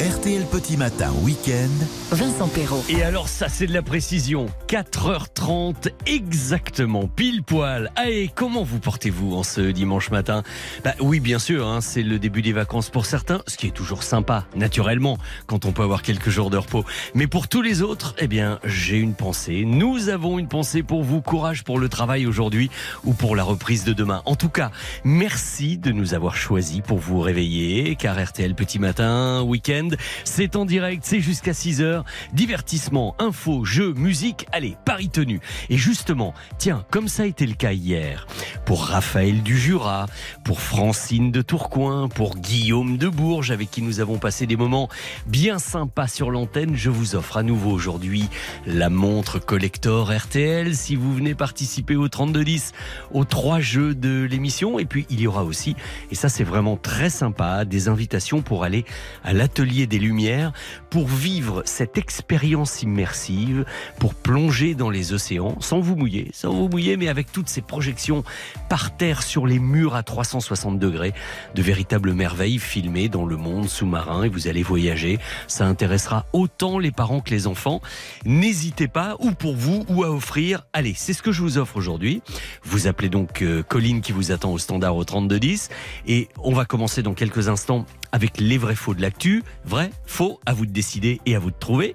RTL Petit Matin Week-end. Vincent Perrault. Et alors ça c'est de la précision. 4h30 exactement, pile poil. Allez, comment vous portez-vous en ce dimanche matin? Bah oui bien sûr, hein, c'est le début des vacances pour certains, ce qui est toujours sympa, naturellement, quand on peut avoir quelques jours de repos. Mais pour tous les autres, eh bien j'ai une pensée. Nous avons une pensée pour vous. Courage pour le travail aujourd'hui ou pour la reprise de demain. En tout cas, merci de nous avoir choisis pour vous réveiller, car RTL Petit Matin, week-end, c'est en direct, c'est jusqu'à 6h. Divertissement, info, jeux, musique, allez, Paris tenu. Et justement, tiens, comme ça a été le cas hier, pour Raphaël du Jura, pour Francine de Tourcoing, pour Guillaume de Bourges, avec qui nous avons passé des moments bien sympas sur l'antenne, je vous offre à nouveau aujourd'hui la montre collector RTL. Si vous venez participer au 3210, aux trois jeux de l'émission. Et puis, il y aura aussi, et ça c'est vraiment très sympa, des invitations pour aller à l'atelier des Lumières pour vivre cette expérience immersive, pour plonger dans les océans sans vous mouiller, sans vous mouiller, mais avec toutes ces projections par terre sur les murs à 360 degrés, de véritables merveilles filmées dans le monde sous-marin et vous allez voyager. Ça intéressera autant les parents que les enfants. N'hésitez pas, ou pour vous, ou à offrir. Allez, c'est ce que je vous offre aujourd'hui. Vous appelez donc euh, Colline qui vous attend au standard au 3210 et on va commencer dans quelques instants avec les vrais faux de l'actu. Vrai, faux, à vous de décider et à vous de trouver.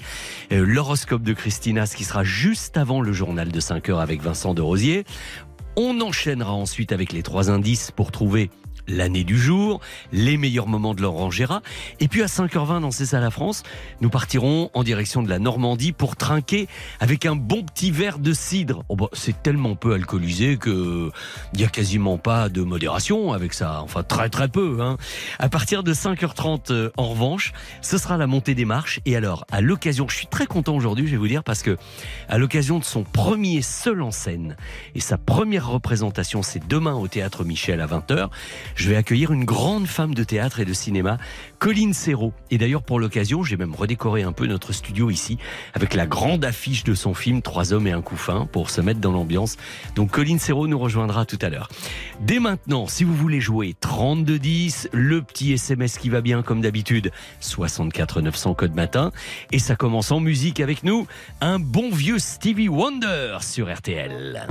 Euh, L'horoscope de Christina, ce qui sera juste avant le journal de 5 heures avec Vincent de Rosier. On enchaînera ensuite avec les trois indices pour trouver l'année du jour, les meilleurs moments de Gérard. Et puis à 5h20 dans C'est ça la France, nous partirons en direction de la Normandie pour trinquer avec un bon petit verre de cidre. Oh bah, c'est tellement peu alcoolisé que il y a quasiment pas de modération avec ça. Enfin très très peu. Hein. À partir de 5h30 euh, en revanche, ce sera la montée des marches. Et alors à l'occasion, je suis très content aujourd'hui, je vais vous dire parce que à l'occasion de son premier seul en scène et sa première représentation, c'est demain au théâtre Michel à 20h je vais accueillir une grande femme de théâtre et de cinéma, Colline Serrault. Et d'ailleurs, pour l'occasion, j'ai même redécoré un peu notre studio ici avec la grande affiche de son film Trois hommes et un couffin pour se mettre dans l'ambiance. Donc, Colline Serrault nous rejoindra tout à l'heure. Dès maintenant, si vous voulez jouer 3210, le petit SMS qui va bien comme d'habitude, 64 900 code matin. Et ça commence en musique avec nous, un bon vieux Stevie Wonder sur RTL.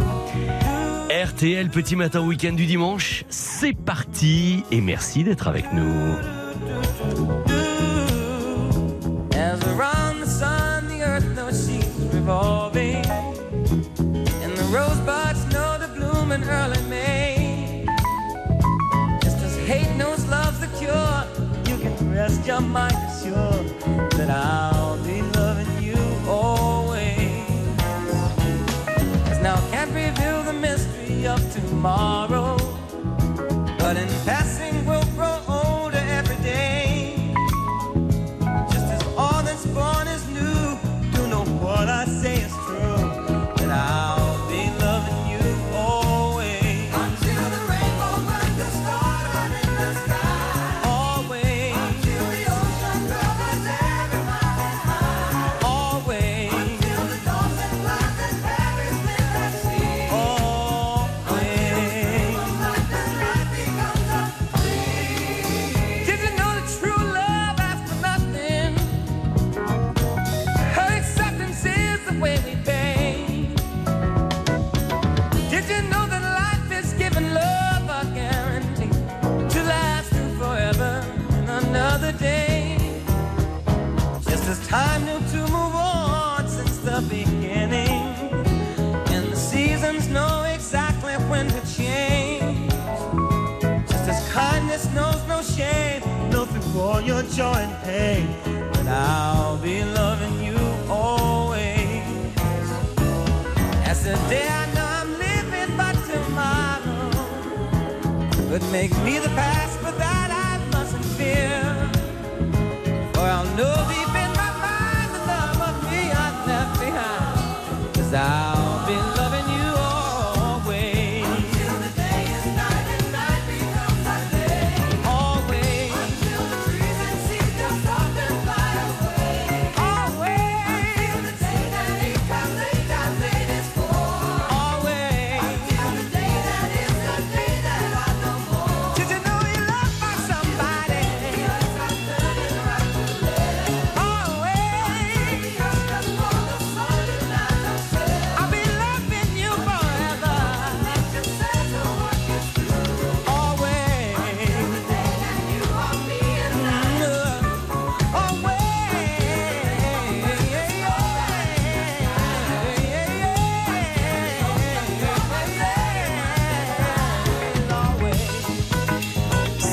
RTL Petit Matin Week-end du dimanche, c'est parti et merci d'être avec nous. Around the sun, the tomorrow, but in passing we'll all your joy and pain, but I'll be loving you always. As the day I know I'm living, but tomorrow could make me the past,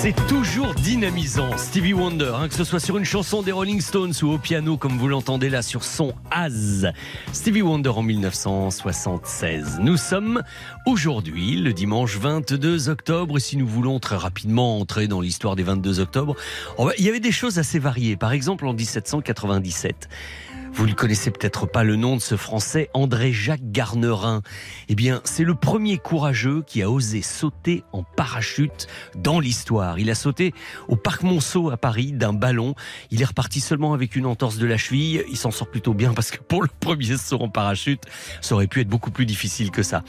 C'est toujours dynamisant, Stevie Wonder, hein, que ce soit sur une chanson des Rolling Stones ou au piano, comme vous l'entendez là sur son Az. Stevie Wonder en 1976. Nous sommes aujourd'hui, le dimanche 22 octobre, et si nous voulons très rapidement entrer dans l'histoire des 22 octobre, oh bah, il y avait des choses assez variées. Par exemple, en 1797, vous ne connaissez peut-être pas le nom de ce Français, André-Jacques Garnerin. Eh bien, c'est le premier courageux qui a osé sauter en parachute dans l'histoire. Il a sauté au Parc Monceau à Paris d'un ballon. Il est reparti seulement avec une entorse de la cheville. Il s'en sort plutôt bien parce que pour le premier saut en parachute, ça aurait pu être beaucoup plus difficile que ça.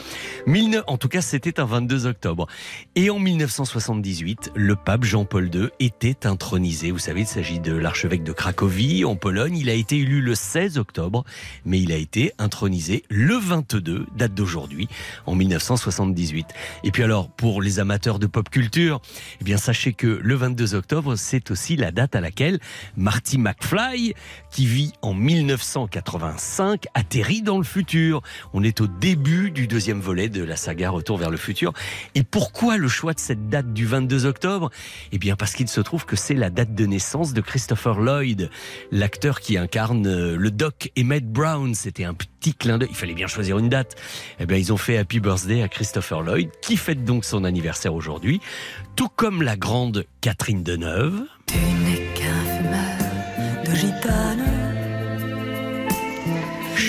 En tout cas, c'était un 22 octobre. Et en 1978, le pape Jean-Paul II était intronisé. Vous savez, il s'agit de l'archevêque de Cracovie en Pologne. Il a été élu le 16 octobre, mais il a été intronisé le 22, date d'aujourd'hui, en 1978. Et puis alors, pour les amateurs de pop culture, eh bien sachez que le 22 octobre, c'est aussi la date à laquelle Marty McFly, qui vit en 1985, atterrit dans le futur. On est au début du deuxième volet de la saga Retour vers le futur. Et pourquoi le choix de cette date du 22 octobre? Eh bien parce qu'il se trouve que c'est la date de naissance de Christopher Lloyd, l'acteur qui incarne euh, le Doc et Matt Brown. C'était un petit clin d'œil. Il fallait bien choisir une date. Eh bien, ils ont fait Happy Birthday à Christopher Lloyd, qui fête donc son anniversaire aujourd'hui, tout comme la grande Catherine Deneuve. Tu n'es qu'un.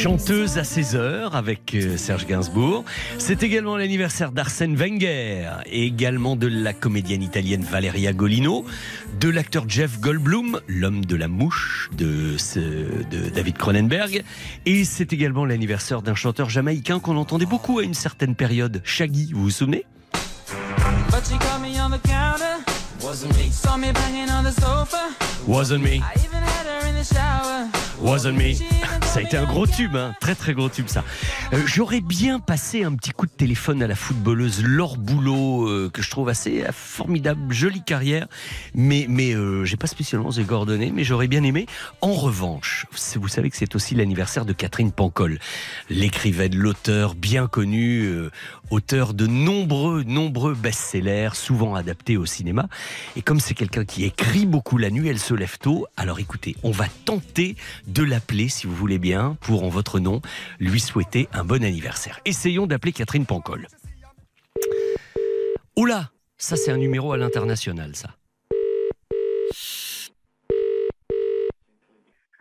Chanteuse à 16 heures avec euh, Serge Gainsbourg. C'est également l'anniversaire d'Arsène Wenger et également de la comédienne italienne Valeria Golino, de l'acteur Jeff Goldblum, l'homme de la mouche de, David Cronenberg. Et c'est également l'anniversaire d'un chanteur jamaïcain qu'on entendait beaucoup à une certaine période, Shaggy, vous vous souvenez? Wasn't me, wasn't me. Ça a été un gros tube, hein très très gros tube ça. Euh, J'aurais bien passé un petit coup de téléphone à la footballeuse Laure Boulot, euh, que je trouve assez euh, formidable, jolie carrière, mais mais euh, j'ai pas spécialement ses coordonnées, mais j'aurais bien aimé. En revanche, vous savez que c'est aussi l'anniversaire de Catherine Pancol, l'écrivaine, l'auteur bien connu, euh, auteur de nombreux nombreux best-sellers, souvent adaptés au cinéma. Et comme c'est quelqu'un qui écrit beaucoup la nuit, elle se lève tôt. Alors écoutez, on va tenter de l'appeler, si vous voulez bien, pour en votre nom, lui souhaiter un bon anniversaire. Essayons d'appeler Catherine Pancol. Oula, ça c'est un numéro à l'international, ça.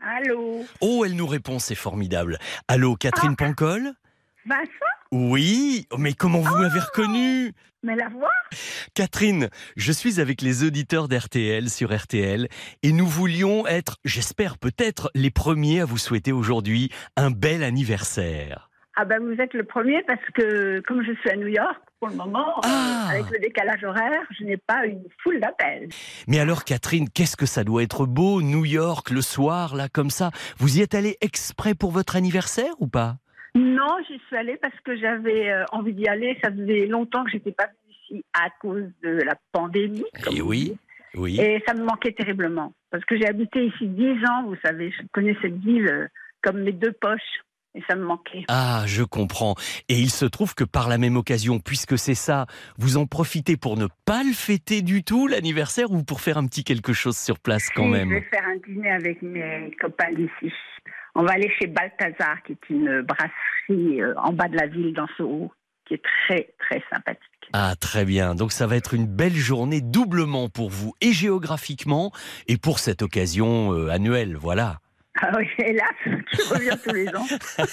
Allô? Oh, elle nous répond, c'est formidable. Allô, Catherine Pancol? Vincent Oui, Oh, mais comment vous m'avez reconnu Mais la voix Catherine, je suis avec les auditeurs d'RTL sur RTL et nous voulions être, j'espère peut-être, les premiers à vous souhaiter aujourd'hui un bel anniversaire. Ah ben vous êtes le premier parce que comme je suis à New York pour le moment, Ah. euh, avec le décalage horaire, je n'ai pas une foule d'appels. Mais alors Catherine, qu'est-ce que ça doit être beau, New York, le soir, là, comme ça Vous y êtes allée exprès pour votre anniversaire ou pas? Non, j'y suis allée parce que j'avais euh, envie d'y aller. Ça faisait longtemps que j'étais pas venue ici à cause de la pandémie. comme Eh oui, oui. Et ça me manquait terriblement. Parce que j'ai habité ici dix ans, vous savez, je connais cette ville euh, comme mes deux poches. Et ça me manquait. Ah, je comprends. Et il se trouve que par la même occasion, puisque c'est ça, vous en profitez pour ne pas le fêter du tout, l'anniversaire, ou pour faire un petit quelque chose sur place quand même Je vais faire un dîner avec mes copains d'ici. On va aller chez Balthazar, qui est une brasserie euh, en bas de la ville, dans Soho, qui est très, très sympathique. Ah, très bien. Donc ça va être une belle journée doublement pour vous, et géographiquement, et pour cette occasion euh, annuelle, voilà. Ah oui, hélas, je reviens tous les ans.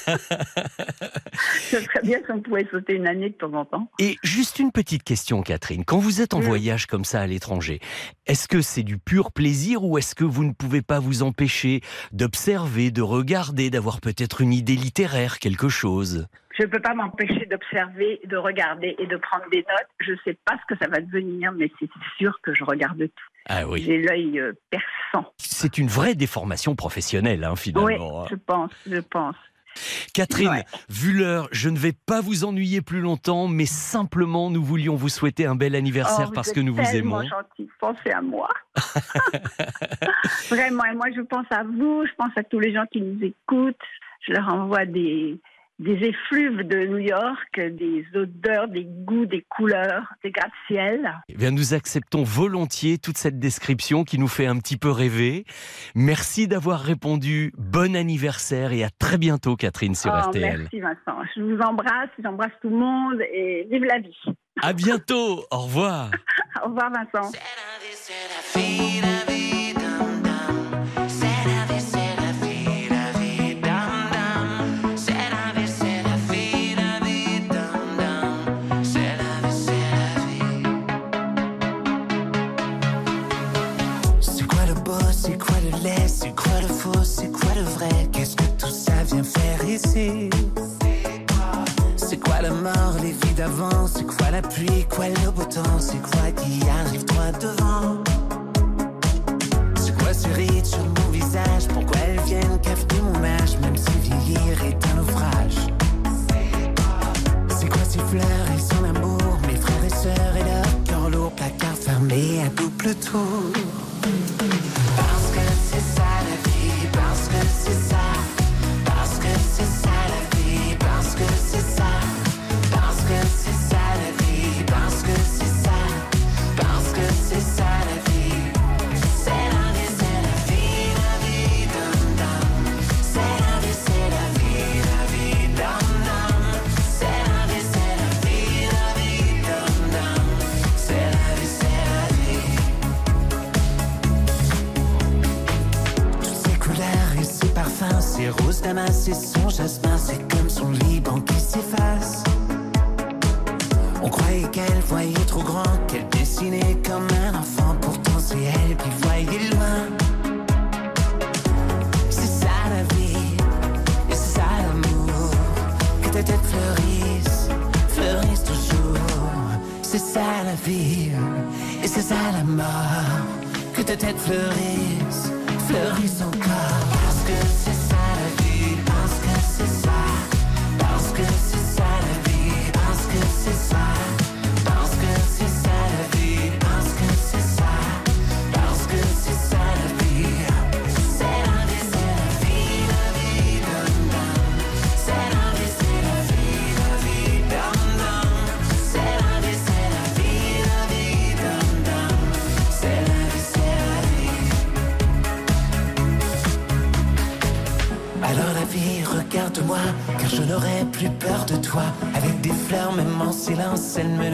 Ce serait bien si on pouvait sauter une année de temps en temps. Et juste une petite question, Catherine. Quand vous êtes en Mm. voyage comme ça à l'étranger, est-ce que c'est du pur plaisir ou est-ce que vous ne pouvez pas vous empêcher d'observer, de regarder, d'avoir peut-être une idée littéraire, quelque chose? Je ne peux pas m'empêcher d'observer, de regarder et de prendre des notes. Je ne sais pas ce que ça va devenir, mais c'est sûr que je regarde tout. Ah oui. J'ai l'œil euh, perçant. C'est une vraie déformation professionnelle, hein, Oui, finalement. je pense, je pense. Catherine, Ouais. vu l'heure, je ne vais pas vous ennuyer plus longtemps, mais simplement nous voulions vous souhaiter un bel anniversaire Oh, parce que nous vous tellement aimons. gentil. Pensez à moi. Vraiment, et moi je pense à vous, je pense à tous les gens qui nous écoutent. Je leur envoie des, des effluves de New York, des odeurs, des goûts, des couleurs, des gratte-ciel. Eh bien, nous acceptons volontiers toute cette description qui nous fait un petit peu rêver. Merci d'avoir répondu. Bon anniversaire et à très bientôt, Catherine, sur Oh, RTL. merci Vincent. Je vous embrasse, j'embrasse tout le monde et vive la vie. À bientôt. Au revoir. Au revoir Vincent. and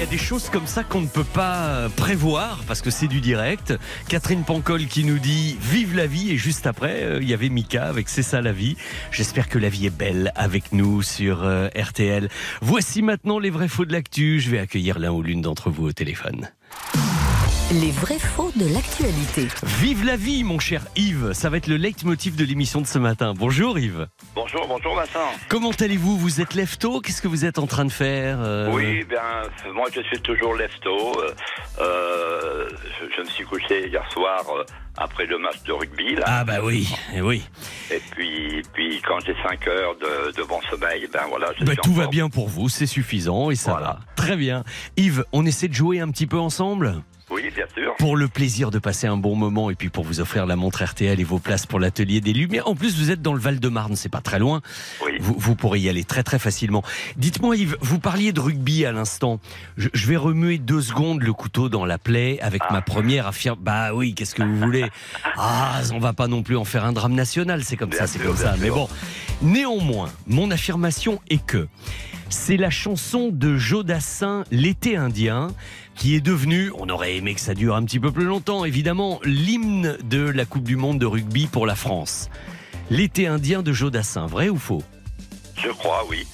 y a des choses comme ça qu'on ne peut pas euh, prévoir parce que c'est du direct. Catherine Pancol qui nous dit Vive la vie et juste après, euh, il y avait Mika avec C'est ça la vie. J'espère que la vie est belle avec nous sur euh, RTL. Voici maintenant les vrais faux de l'actu. Je vais accueillir l'un ou l'une d'entre vous au téléphone. Les vrais faux de l'actualité. Vive la vie, mon cher Yves. Ça va être le leitmotiv de l'émission de ce matin. Bonjour Yves. Bonjour, bonjour Vincent. Comment allez-vous Vous êtes tôt Qu'est-ce que vous êtes en train de faire euh, Oui, bien, moi je suis toujours lève-tôt. Euh, euh, je, je me suis couché hier soir euh, après le match de rugby. Là. Ah bah oui, eh oui. Et puis, puis quand j'ai 5 heures de, de bon sommeil, ben voilà. Je Bah, suis tout va bien pour vous, c'est suffisant et ça Voilà. va. Très bien. Yves, on essaie de jouer un petit peu ensemble? Oui, bien sûr. pour le plaisir de passer un bon moment et puis pour vous offrir la montre RTL et vos places pour l'atelier des Lumières. En plus, vous êtes dans le Val-de-Marne, c'est pas très loin. Oui. Vous, vous pourrez y aller très très facilement. Dites-moi Yves, vous parliez de rugby à l'instant. Je, je vais remuer deux secondes le couteau dans la plaie avec Ah. ma première affirme. Bah oui, qu'est-ce que vous voulez? Ah, on va pas non plus en faire un drame national, c'est comme Bien ça, c'est comme ça. sûr. Mais bon, néanmoins, mon affirmation est que c'est la chanson de Joe Dassin, L'été indien, qui est devenue, on aurait aimé que ça dure un petit peu plus longtemps, évidemment, l'hymne de la Coupe du Monde de rugby pour la France. L'été indien de Joe Dassin, vrai ou faux? Je crois, oui.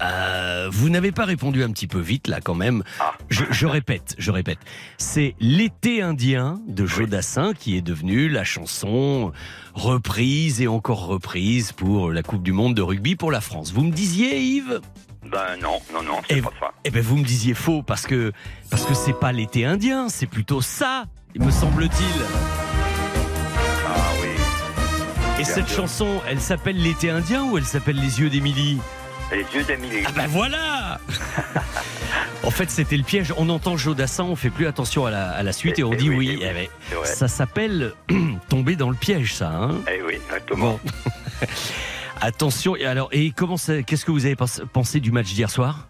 Euh, vous n'avez pas répondu un petit peu vite là quand même. Ah. Je, je répète, je répète. C'est l'été indien de Joe Dassin qui est devenu la chanson reprise et encore reprise pour la Coupe du Monde de rugby pour la France. Vous me disiez Yves? Ben non, non, non, c'est Et, pas ça. eh ben vous me disiez faux parce que parce que c'est pas l'été indien, c'est plutôt ça, me semble-t-il. Ah oui. Et Bien cette sûr. chanson, elle s'appelle l'été indien ou elle s'appelle les yeux d'Émilie? Les yeux d'Emilie. Ah ben voilà En fait, c'était le piège. On entend Jodassin, on fait plus attention à la, à la suite et on Eh dit oui, oui. eh oui, Eh ben, ça s'appelle tomber dans le piège, ça. Hein? Eh oui, exactement. bon. Attention. Et alors, et comment ça- Qu'est-ce que vous avez pens- pensé du match d'hier soir?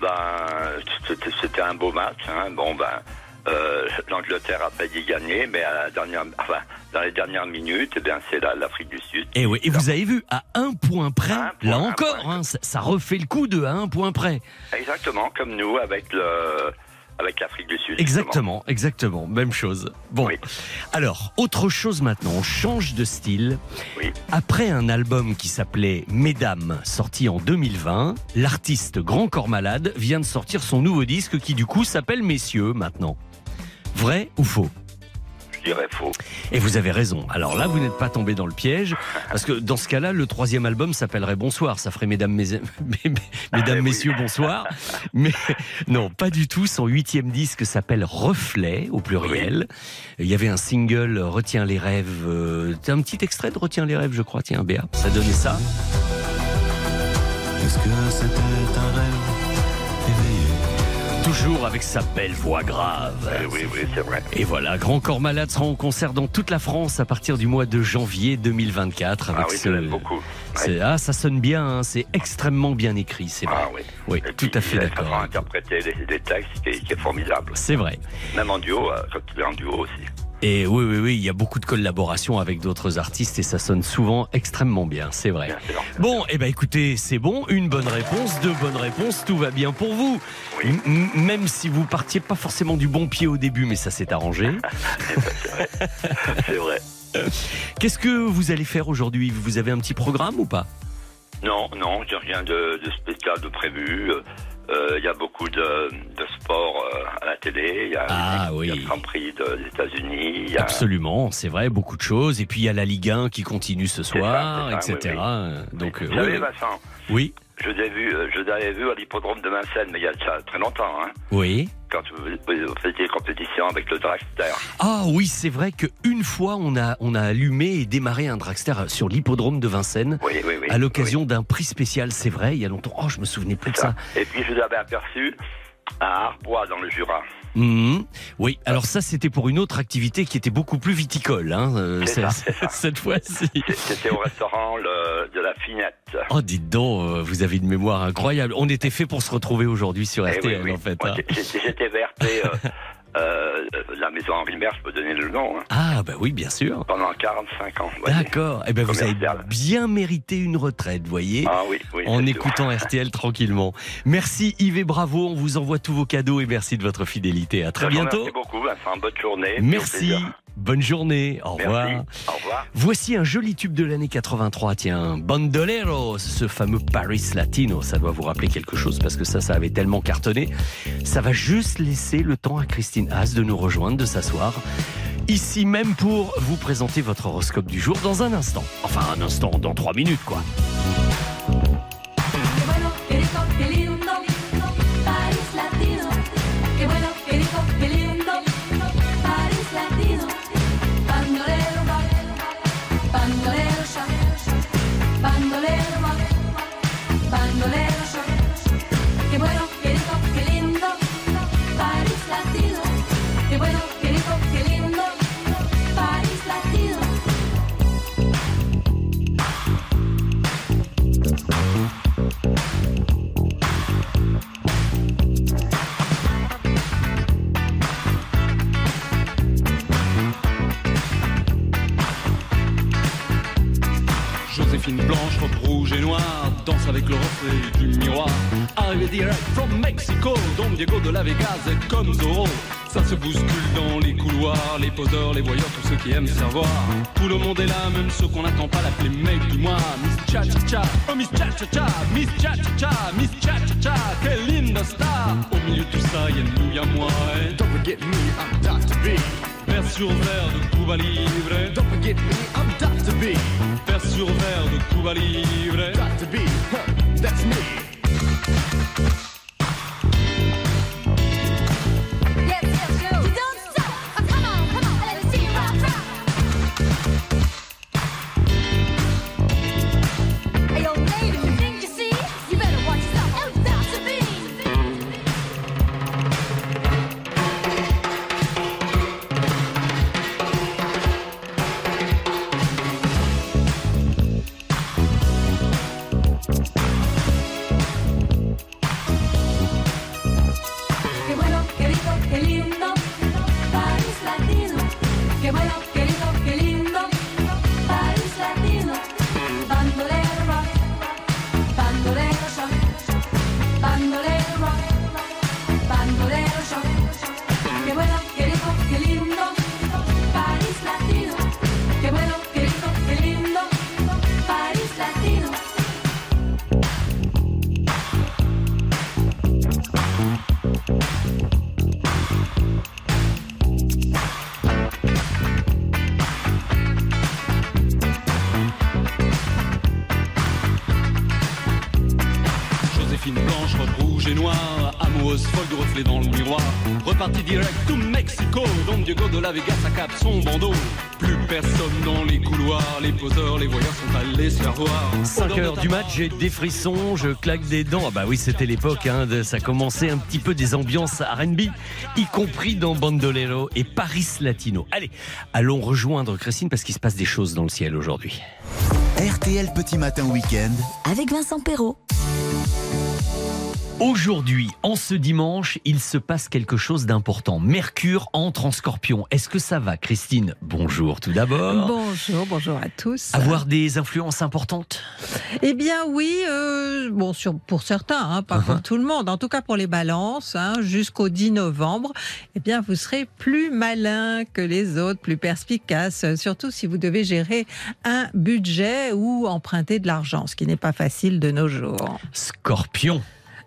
Ben, c'était un beau match. Hein. Bon, ben, euh, l'Angleterre a failli gagner, mais à la dernière, enfin, dans les dernières minutes, eh bien, c'est l'Afrique du Sud. Et Eh oui. Et vous avez vu à un point près. Un point, là encore, point. hein, ça, ça refait le coup de à un point près. Exactement, comme nous avec le, avec l'Afrique du Sud. Exactement, exactement, même chose. Bon, Oui. alors autre chose maintenant, on change de style. Oui. Après un album qui s'appelait Mesdames, sorti en 2020, l'artiste Grand Corps Malade vient de sortir son nouveau disque qui du coup s'appelle Messieurs maintenant. Vrai ou faux? Je dirais faux. Et vous avez raison. Alors là, vous n'êtes pas tombé dans le piège, parce que dans ce cas-là, le troisième album s'appellerait Bonsoir. Ça ferait Mesdames, mes- mes- Mesdames, oui. Messieurs, Bonsoir. Mais non, pas du tout. Son huitième disque s'appelle Reflet, au pluriel. Il y avait un single Retiens les rêves. euh, un petit extrait de Retiens les rêves, je crois. Tiens, Béa, ça donnait ça. Est-ce que c'était un rêve éveillé Toujours avec sa belle voix grave. Eh oui, oui, c'est vrai. Et voilà, Grand Corps Malade sera en concert dans toute la France à partir du mois de janvier 2024. Avec Ah oui, ce... je l'aime beaucoup. Ouais. C'est- Ah, ça sonne bien, hein, c'est extrêmement bien écrit, c'est vrai. Ah oui. Oui, tout puis, à fait d'accord. interpréter les, les textes qui est, qui est formidable. C'est vrai. Même en duo, euh, quand il est en duo aussi. Et oui, oui, oui, il y a beaucoup de collaborations avec d'autres artistes et ça sonne souvent extrêmement bien, c'est vrai. Bien sûr. Bon, eh ben écoutez, c'est bon, une bonne réponse, deux bonnes réponses, tout va bien pour vous. Oui. Même si vous partiez pas forcément du bon pied au début, mais ça s'est arrangé. C'est vrai. Qu'est-ce que vous allez faire aujourd'hui? Vous avez un petit programme ou pas? Non, non, j'ai rien de, de spécial de prévu. Euh, Il y a beaucoup de, de sport euh, à la télé. Il y a, Ah, oui. le Grand Prix de- des États-Unis. Absolument, c'est vrai, beaucoup de choses. Et puis il y a la Ligue 1 qui continue ce soir, ça, etc. oui, Donc, Vous euh, savez, oui, Vincent, oui, je vous ai vu, euh, je vous avais vu à l'hippodrome de Vincennes, mais il y a très longtemps, hein, oui. quand vous, vous faisiez compétition avec le dragster. Ah oui, c'est vrai qu'une fois, on a, on a allumé et démarré un dragster sur l'hippodrome de Vincennes Oui, oui, oui. à l'occasion d'un prix spécial, c'est vrai, il y a longtemps. Oh, je me souvenais plus de Oui, ça. Et puis je vous avais aperçu à Arbois dans le Jura. Mhm. Oui, alors ça, c'était pour une autre activité qui était beaucoup plus viticole, hein, euh, ça, ça. cette fois-ci. C'était au restaurant le- de la Finette. Oh, dites donc, euh, vous avez une mémoire incroyable. On était fait pour se retrouver aujourd'hui sur Eh RTL, oui, oui. en fait. Hein. J'étais VRP, euh, euh, la maison Henri Mer, je peux donner le nom, hein, Ah, bah oui, bien sûr. pendant 45 ans. D'accord. Eh ben, vous avez bien mérité une retraite, voyez. Ah oui, oui. en sûr. écoutant RTL tranquillement. Merci Yves et bravo, on vous envoie tous vos cadeaux et merci de votre fidélité. À très bientôt. Merci beaucoup, Vincent. Bonne journée. Merci. Bonne journée. Au revoir. Merci. Au revoir. Voici un joli tube de l'année 83, tiens, Bandoleros, ce fameux Paris Latino, ça doit vous rappeler quelque chose parce que ça, ça avait tellement cartonné. Ça va juste laisser le temps à Christine Haas de nous rejoindre, de s'asseoir. Ici même pour vous présenter votre horoscope du jour dans un instant. Enfin, un instant, dans trois minutes, quoi. Diego de la Vegas est comme Zorro. Ça se bouscule dans les couloirs, les poseurs, les voyeurs, tous ceux qui aiment savoir. Tout le monde est là, même ceux qu'on n'attend pas l'appeler mec du mois. Miss Cha Cha Cha, oh Miss Cha Cha Cha, Miss Cha Cha Cha, Miss Cha Cha Cha, quelle linda star. Au milieu de tout ça, y'a nous, y'a moi. Et don't forget me, I'm Dr. B. Verre sur verre de Cuba Libre. Don't forget me, I'm Dr. B. Verre sur verre de Cuba Libre. Dr. B, huh, that's me. Don Diego de la Vega s'accape son bandeau. Plus personne dans les couloirs, les poseurs, les voyeurs sont allés se faire voir. 5 heures du match, j'ai des frissons, je claque des dents. Ah bah oui, c'était l'époque, hein, de- ça commençait un petit peu des ambiances R&B, y compris dans Bandolero et Paris Latino. Allez, allons rejoindre Christine parce qu'il se passe des choses dans le ciel aujourd'hui. RTL Petit Matin Week-end. Avec Vincent Perrault. Aujourd'hui, en ce dimanche, il se passe quelque chose d'important. Mercure entre en scorpion. Est-ce que ça va, Christine? Bonjour tout d'abord. Bonjour, bonjour à tous. Avoir des influences importantes? Eh bien oui, euh, bon sur, pour certains, hein, pas Uh-huh. pour tout le monde. En tout cas pour les balances, hein, jusqu'au 10 novembre, eh bien vous serez plus malin que les autres, plus perspicace, surtout si vous devez gérer un budget ou emprunter de l'argent, ce qui n'est pas facile de nos jours. Scorpion.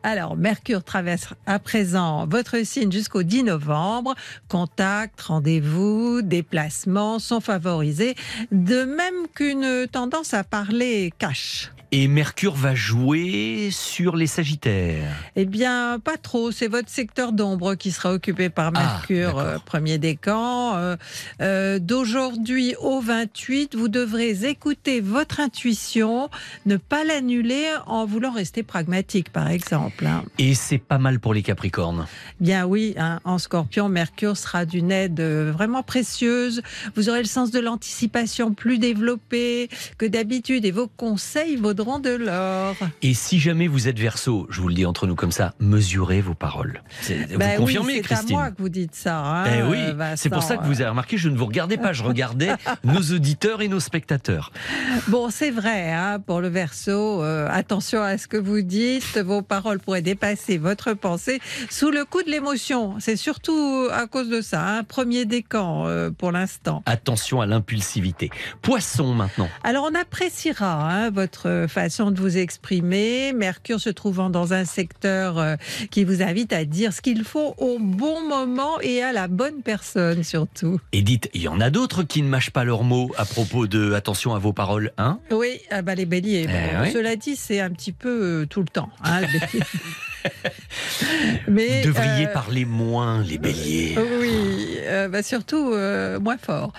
Alors, Mercure traverse à présent votre signe jusqu'au 10 novembre. Contact, rendez-vous, déplacements sont favorisés, de même qu'une tendance à parler cash. Et Mercure va jouer sur les Sagittaires. Eh bien, pas trop. C'est votre secteur d'ombre qui sera occupé par Ah, Mercure, euh, premier décan. Euh, euh, D'aujourd'hui au 28, vous devrez écouter votre intuition, ne pas l'annuler en voulant rester pragmatique, par exemple. hein. Et c'est pas mal pour les Capricornes. Bien oui, hein, en scorpion, Mercure sera d'une aide euh, vraiment précieuse. Vous aurez le sens de l'anticipation plus développé que d'habitude et vos conseils vaudront de l'or. Et si jamais vous êtes verso, je vous le dis entre nous comme ça, mesurez vos paroles. C'est- Vous oui, confirmez, c'est Christine à moi que vous dites ça. hein, Eh oui, euh, c'est pour ça que vous avez remarqué, je ne vous regardais pas, je regardais nos auditeurs et nos spectateurs. Bon, c'est vrai, hein, pour le verso, euh, attention à ce que vous dites. Vos paroles pourraient dépasser votre pensée sous le coup de l'émotion. C'est surtout à cause de ça. hein, premier décan euh, pour l'instant. Attention à l'impulsivité. Poisson maintenant. Alors, on appréciera hein, votre façon de vous exprimer. Mercure se trouvant dans un secteur euh, qui vous invite à dire ce qu'il faut au bon moment et à la bonne personne surtout. Et dites, il y en a d'autres qui ne mâchent pas leurs mots à propos de attention à vos paroles, hein? Oui, ah bah les béliers. Eh Bon, oui. Cela dit, c'est un petit peu euh, tout le temps. hein. Mais, Vous devriez euh, parler moins, les béliers. Oui, euh, bah surtout euh, moins fort.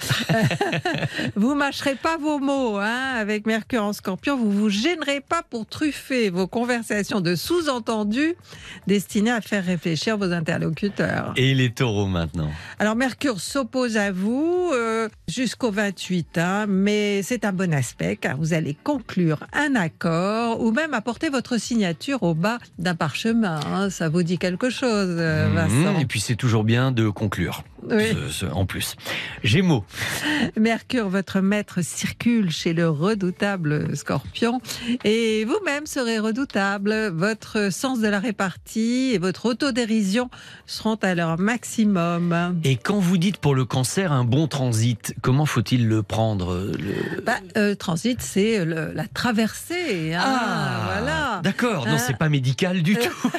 vous mâcherez pas vos mots hein, avec Mercure en Scorpion. Vous vous gênerez pas pour truffer vos conversations de sous-entendus destinés à faire réfléchir vos interlocuteurs. Et les taureaux maintenant. Alors Mercure s'oppose à vous euh, jusqu'au 28, hein, mais c'est un bon aspect car vous allez conclure un accord ou même apporter votre signature au bas d'un parchemin. Hein. Ça vous dit quelque chose, euh, Vincent Mhm, Et puis c'est toujours bien de conclure. Oui. Ce- ce- en plus. Gémeaux. Mercure, votre maître, circule chez le redoutable scorpion et vous-même serez redoutable. Votre sens de la répartie et votre autodérision seront à leur maximum. Et quand vous dites pour le cancer un bon transit, comment faut-il le prendre le- Bah, euh, transit, c'est la traversée. hein, Ah, voilà. D'accord, non, Hein c'est pas médical du tout.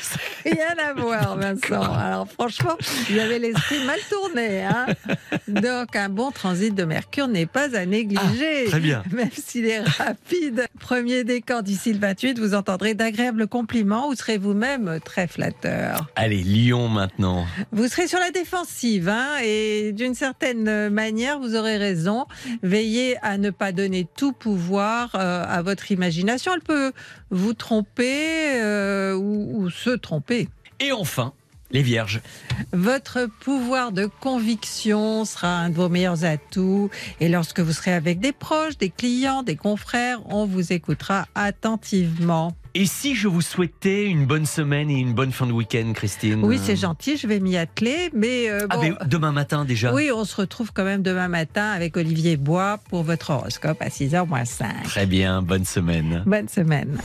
Rien à voir, Vincent. Alors franchement, vous avez l'esprit mal tourné. Hein. Donc un bon transit de Mercure n'est pas à négliger. Ah, très bien. Même s'il est rapide. Premier décan d'ici le 28, vous entendrez d'agréables compliments. Vous serez vous-même très flatteur? Allez, Lyon maintenant. Vous serez sur la défensive hein, et d'une certaine manière, vous aurez raison. Veillez à ne pas donner tout pouvoir euh, à votre imagination. Elle peut vous tromper euh, ou, ou se tromper. Et enfin, les vierges. Votre pouvoir de conviction sera un de vos meilleurs atouts. Et lorsque vous serez avec des proches, des clients, des confrères, on vous écoutera attentivement. Et si je vous souhaitais une bonne semaine et une bonne fin de week-end, Christine? Oui, c'est gentil, je vais m'y atteler. Mais, euh, Ah, bon, mais demain matin déjà? Oui, on se retrouve quand même demain matin avec Olivier Bois pour votre horoscope à 6h moins 5. Très bien, bonne semaine. Bonne semaine.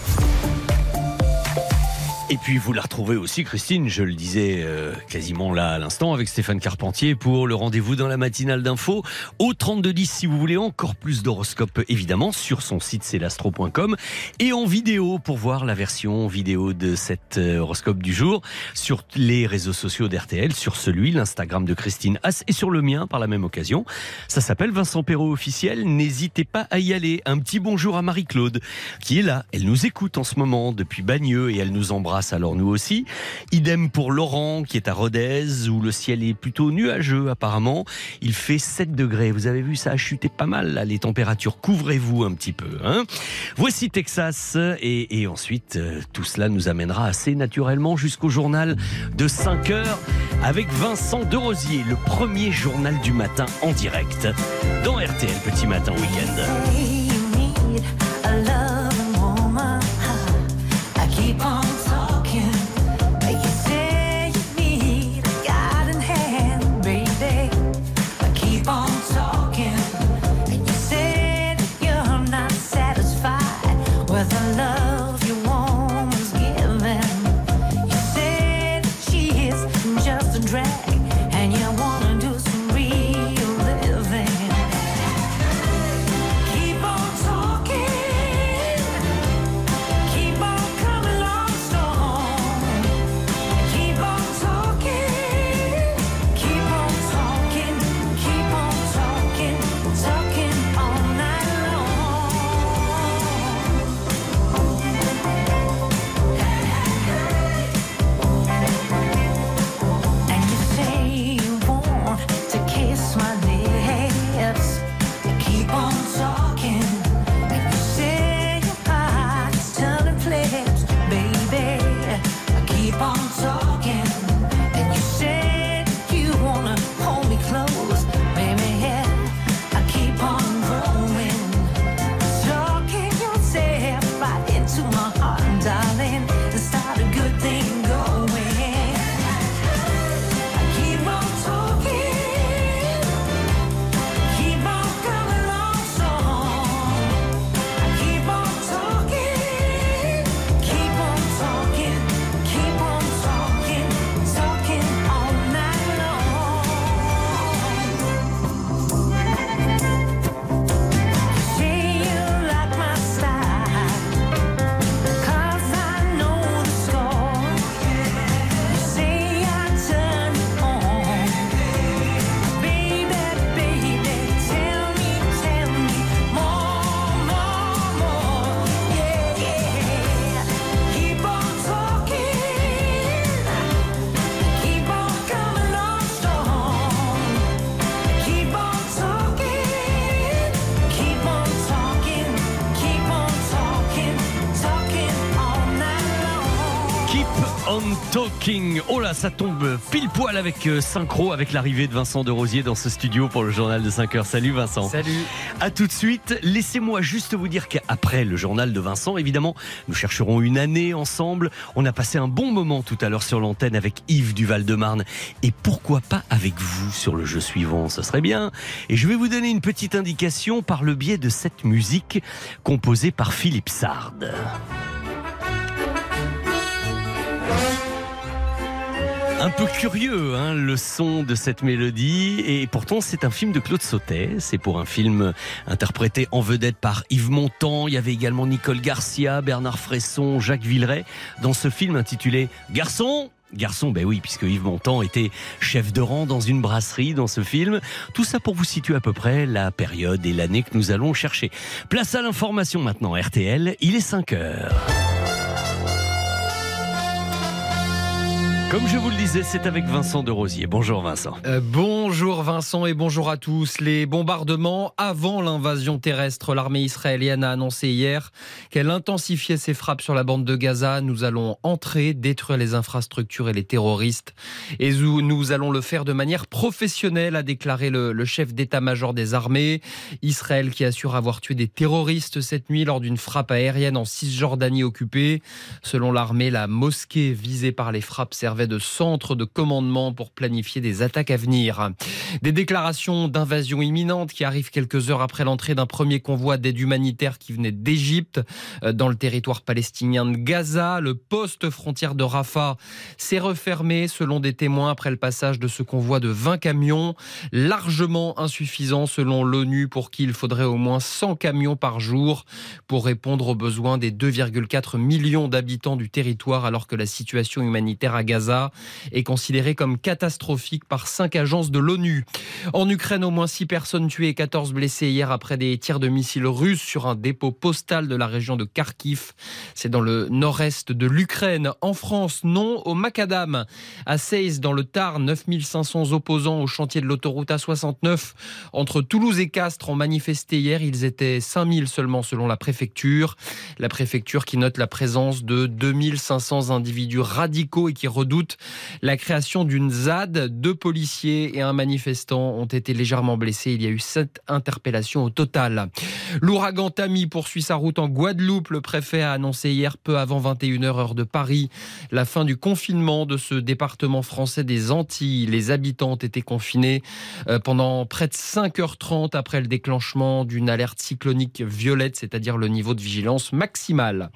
Et puis vous la retrouvez aussi, Christine, je le disais euh, quasiment là à l'instant, avec Stéphane Carpentier pour le rendez-vous dans la matinale d'info au 3210 si vous voulez encore plus d'horoscopes évidemment sur son site c'est l'astro.com et en vidéo pour voir la version vidéo de cet euh, horoscope du jour sur les réseaux sociaux d'RTL, sur celui, l'Instagram de Christine Haas et sur le mien par la même occasion. Ça s'appelle Vincent Perrault officiel, n'hésitez pas à y aller. Un petit bonjour à Marie-Claude qui est là, elle nous écoute en ce moment depuis Bagneux et elle nous embrasse alors nous aussi. Idem pour Laurent qui est à Rodez où le ciel est plutôt nuageux apparemment. Il fait 7 degrés. Vous avez vu ça a chuté pas mal les températures. Couvrez-vous un petit peu. Hein Voici Texas et, et ensuite euh, tout cela nous amènera assez naturellement jusqu'au journal de 5 heures avec Vincent Derosier, le premier journal du matin en direct dans RTL Petit Matin Week-end. Poil avec euh, synchro avec l'arrivée de Vincent de Rosier dans ce studio pour le journal de 5 heures. Salut Vincent. Salut. À tout de suite. Laissez-moi juste vous dire qu'après le journal de Vincent, évidemment, nous chercherons une année ensemble. On a passé un bon moment tout à l'heure sur l'antenne avec Yves du Val-de-Marne. Et pourquoi pas avec vous sur le jeu suivant? Ce serait bien. Et je vais vous donner une petite indication par le biais de cette musique composée par Philippe Sard. Un peu curieux, hein, le son de cette mélodie. Et pourtant, c'est un film de Claude Sautet. C'est pour un film interprété en vedette par Yves Montand. Il y avait également Nicole Garcia, Bernard Fresson, Jacques Villeray. Dans ce film intitulé Garçon, Garçon, ben oui, puisque Yves Montand était chef de rang dans une brasserie dans ce film. Tout ça pour vous situer à peu près la période et l'année que nous allons chercher. Place à l'information maintenant, RTL, il est 5 heures. Comme je vous le disais, c'est avec Vincent de Rosier. Bonjour Vincent. Euh, bonjour Vincent et bonjour à tous. Les bombardements avant l'invasion terrestre, l'armée israélienne a annoncé hier qu'elle intensifiait ses frappes sur la bande de Gaza. Nous allons entrer, détruire les infrastructures et les terroristes. Et nous, allons le faire de manière professionnelle, a déclaré le, le chef d'état-major des armées. Israël qui assure avoir tué des terroristes cette nuit lors d'une frappe aérienne en Cisjordanie occupée. Selon l'armée, la mosquée visée par les frappes servait de centre de commandement pour planifier des attaques à venir. Des déclarations d'invasion imminente qui arrivent quelques heures après l'entrée d'un premier convoi d'aide humanitaire qui venait d'Égypte euh, dans le territoire palestinien de Gaza. Le poste frontière de Rafah s'est refermé selon des témoins après le passage de ce convoi de 20 camions, largement insuffisant selon l'ONU pour qui il faudrait au moins 100 camions par jour pour répondre aux besoins des 2,4 millions d'habitants du territoire alors que la situation humanitaire à Gaza Est considéré comme catastrophique par cinq agences de l'ONU. En Ukraine, au moins six personnes tuées et 14 blessées hier après des tirs de missiles russes sur un dépôt postal de la région de Kharkiv. C'est dans le nord-est de l'Ukraine. En France, non au macadam. À Seyss, dans le Tarn, 9500 opposants au chantier de l'autoroute A69 entre Toulouse et Castres ont manifesté hier. Ils étaient 5000 seulement selon la préfecture. La préfecture qui note la présence de 2500 individus radicaux et qui redoute la création d'une ZAD. Deux policiers et un manifestant ont été légèrement blessés. Il y a eu sept interpellations au total. L'ouragan Tami poursuit sa route en Guadeloupe. Le préfet a annoncé hier, peu avant 21h heure de Paris, la fin du confinement de ce département français des Antilles. Les habitants ont été confinés euh, pendant près de 5h30 après le déclenchement d'une alerte cyclonique violette, c'est-à-dire le niveau de vigilance maximal.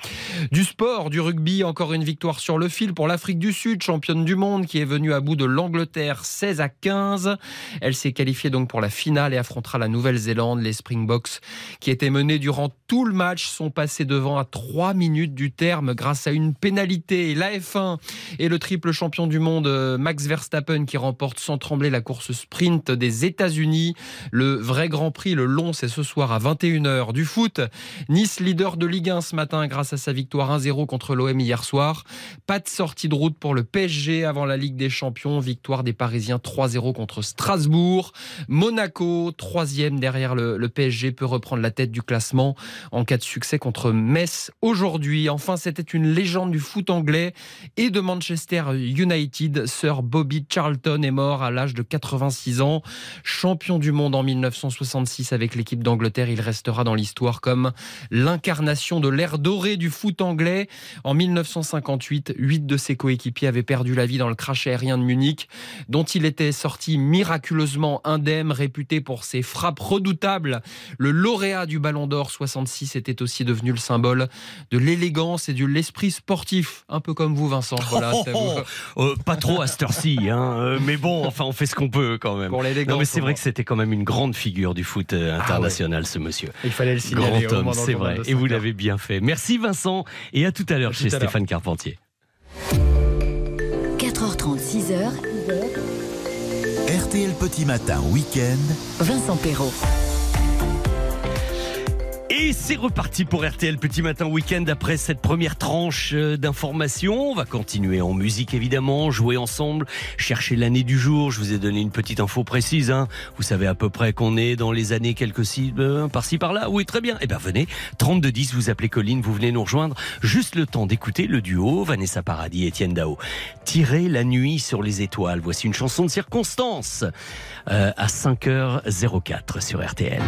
Du sport, du rugby, encore une victoire sur le fil pour l'Afrique du Sud, championne du monde, qui est venue à bout de l'Angleterre 16 à 15. Elle s'est qualifiée donc pour la finale et affrontera la Nouvelle-Zélande. Les Springboks, qui étaient menés durant tout le match, sont passés devant à 3 minutes du terme grâce à une pénalité. La F1 et le triple champion du monde euh, Max Verstappen qui remporte sans trembler la course sprint des États-Unis. Le vrai Grand Prix, le long, c'est ce soir à 21h. Du foot, Nice leader de Ligue 1 ce matin grâce à sa victoire 1-0 contre l'OM hier soir. Pas de sortie de route pour le PSG avant la Ligue des Champions. Victoire des Parisiens 3-0 contre Strasbourg. Monaco, troisième derrière le, PSG, peut reprendre la tête du classement en cas de succès contre Metz aujourd'hui. Enfin, c'était une légende du foot anglais et de Manchester United. Sir Bobby Charlton est mort à l'âge de 86 ans. Champion du monde en 1966 avec l'équipe d'Angleterre, il restera dans l'histoire comme l'incarnation de l'ère dorée du foot anglais. En 1958, huit de ses coéquipiers avaient perdu la vie dans le crash aérien de Munich, dont il était sorti miraculeusement indemne, réputé pour ses frappes redoutables. Le lauréat du Ballon d'Or 66 était aussi devenu le symbole de l'élégance et de l'esprit sportif, un peu comme vous, Vincent. Voilà, vous. Euh, pas trop à cette heure-ci, hein, euh, mais bon, enfin, on fait ce qu'on peut quand même. Pour l'élégance, Non, mais c'est vrai que c'était quand même une grande figure du foot euh, international, ce monsieur. Il fallait le signaler Grand homme, c'est vrai. Et vous 5 heures. l'avez bien fait. Merci Vincent, et à tout à l'heure chez à. Stéphane Carpentier. 4h30, 6h, RTL Petit Matin Week-end. Vincent Perrault. Et c'est reparti pour RTL Petit Matin Week-end après cette première tranche euh, d'informations. On va continuer en musique évidemment, jouer ensemble, chercher l'année du jour. Je vous ai donné une petite info précise. Hein. Vous savez à peu près qu'on est dans les années quelques euh, par-ci par-là. Oui, très bien. Eh bien venez, 3210, vous appelez Colline, vous venez nous rejoindre. Juste le temps d'écouter le duo Vanessa Paradis et Étienne Dao. Tirer la nuit sur les étoiles. Voici une chanson de circonstance euh, à 5h04 sur RTL.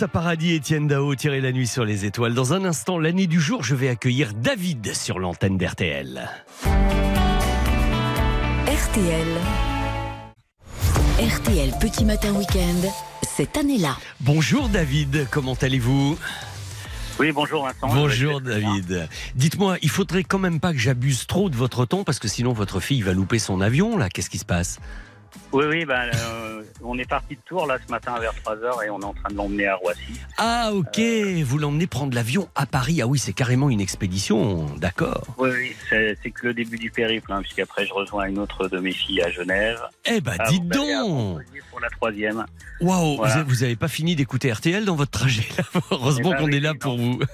Vanessa Paradis, Étienne Dao, tirer la nuit sur les étoiles. Dans un instant, l'année du jour, je vais accueillir David sur l'antenne d'RTL. RTL. RTL Petit Matin Week-end, cette année-là. Bonjour David, comment allez-vous? Oui, bonjour Vincent. Bonjour David. Dites-moi, il faudrait quand même pas que j'abuse trop de votre temps parce que sinon votre fille va louper son avion là. Qu'est-ce qui se passe? Oui, oui, bah, euh, on est parti de Tours là ce matin vers 3h et on est en train de l'emmener à Roissy. Ah ok, vous l'emmenez prendre l'avion à Paris. Ah oui, c'est carrément une expédition, d'accord. Oui, oui, c'est que le début du périple, hein, puisqu'après je rejoins une autre de mes filles à Genève. Eh ben Ah, dites donc Montpellier Pour la troisième. Waouh, Voilà. vous avez- vous avez pas fini d'écouter RTL dans votre trajet là. Heureusement Eh ben qu'on oui, est là pour vous.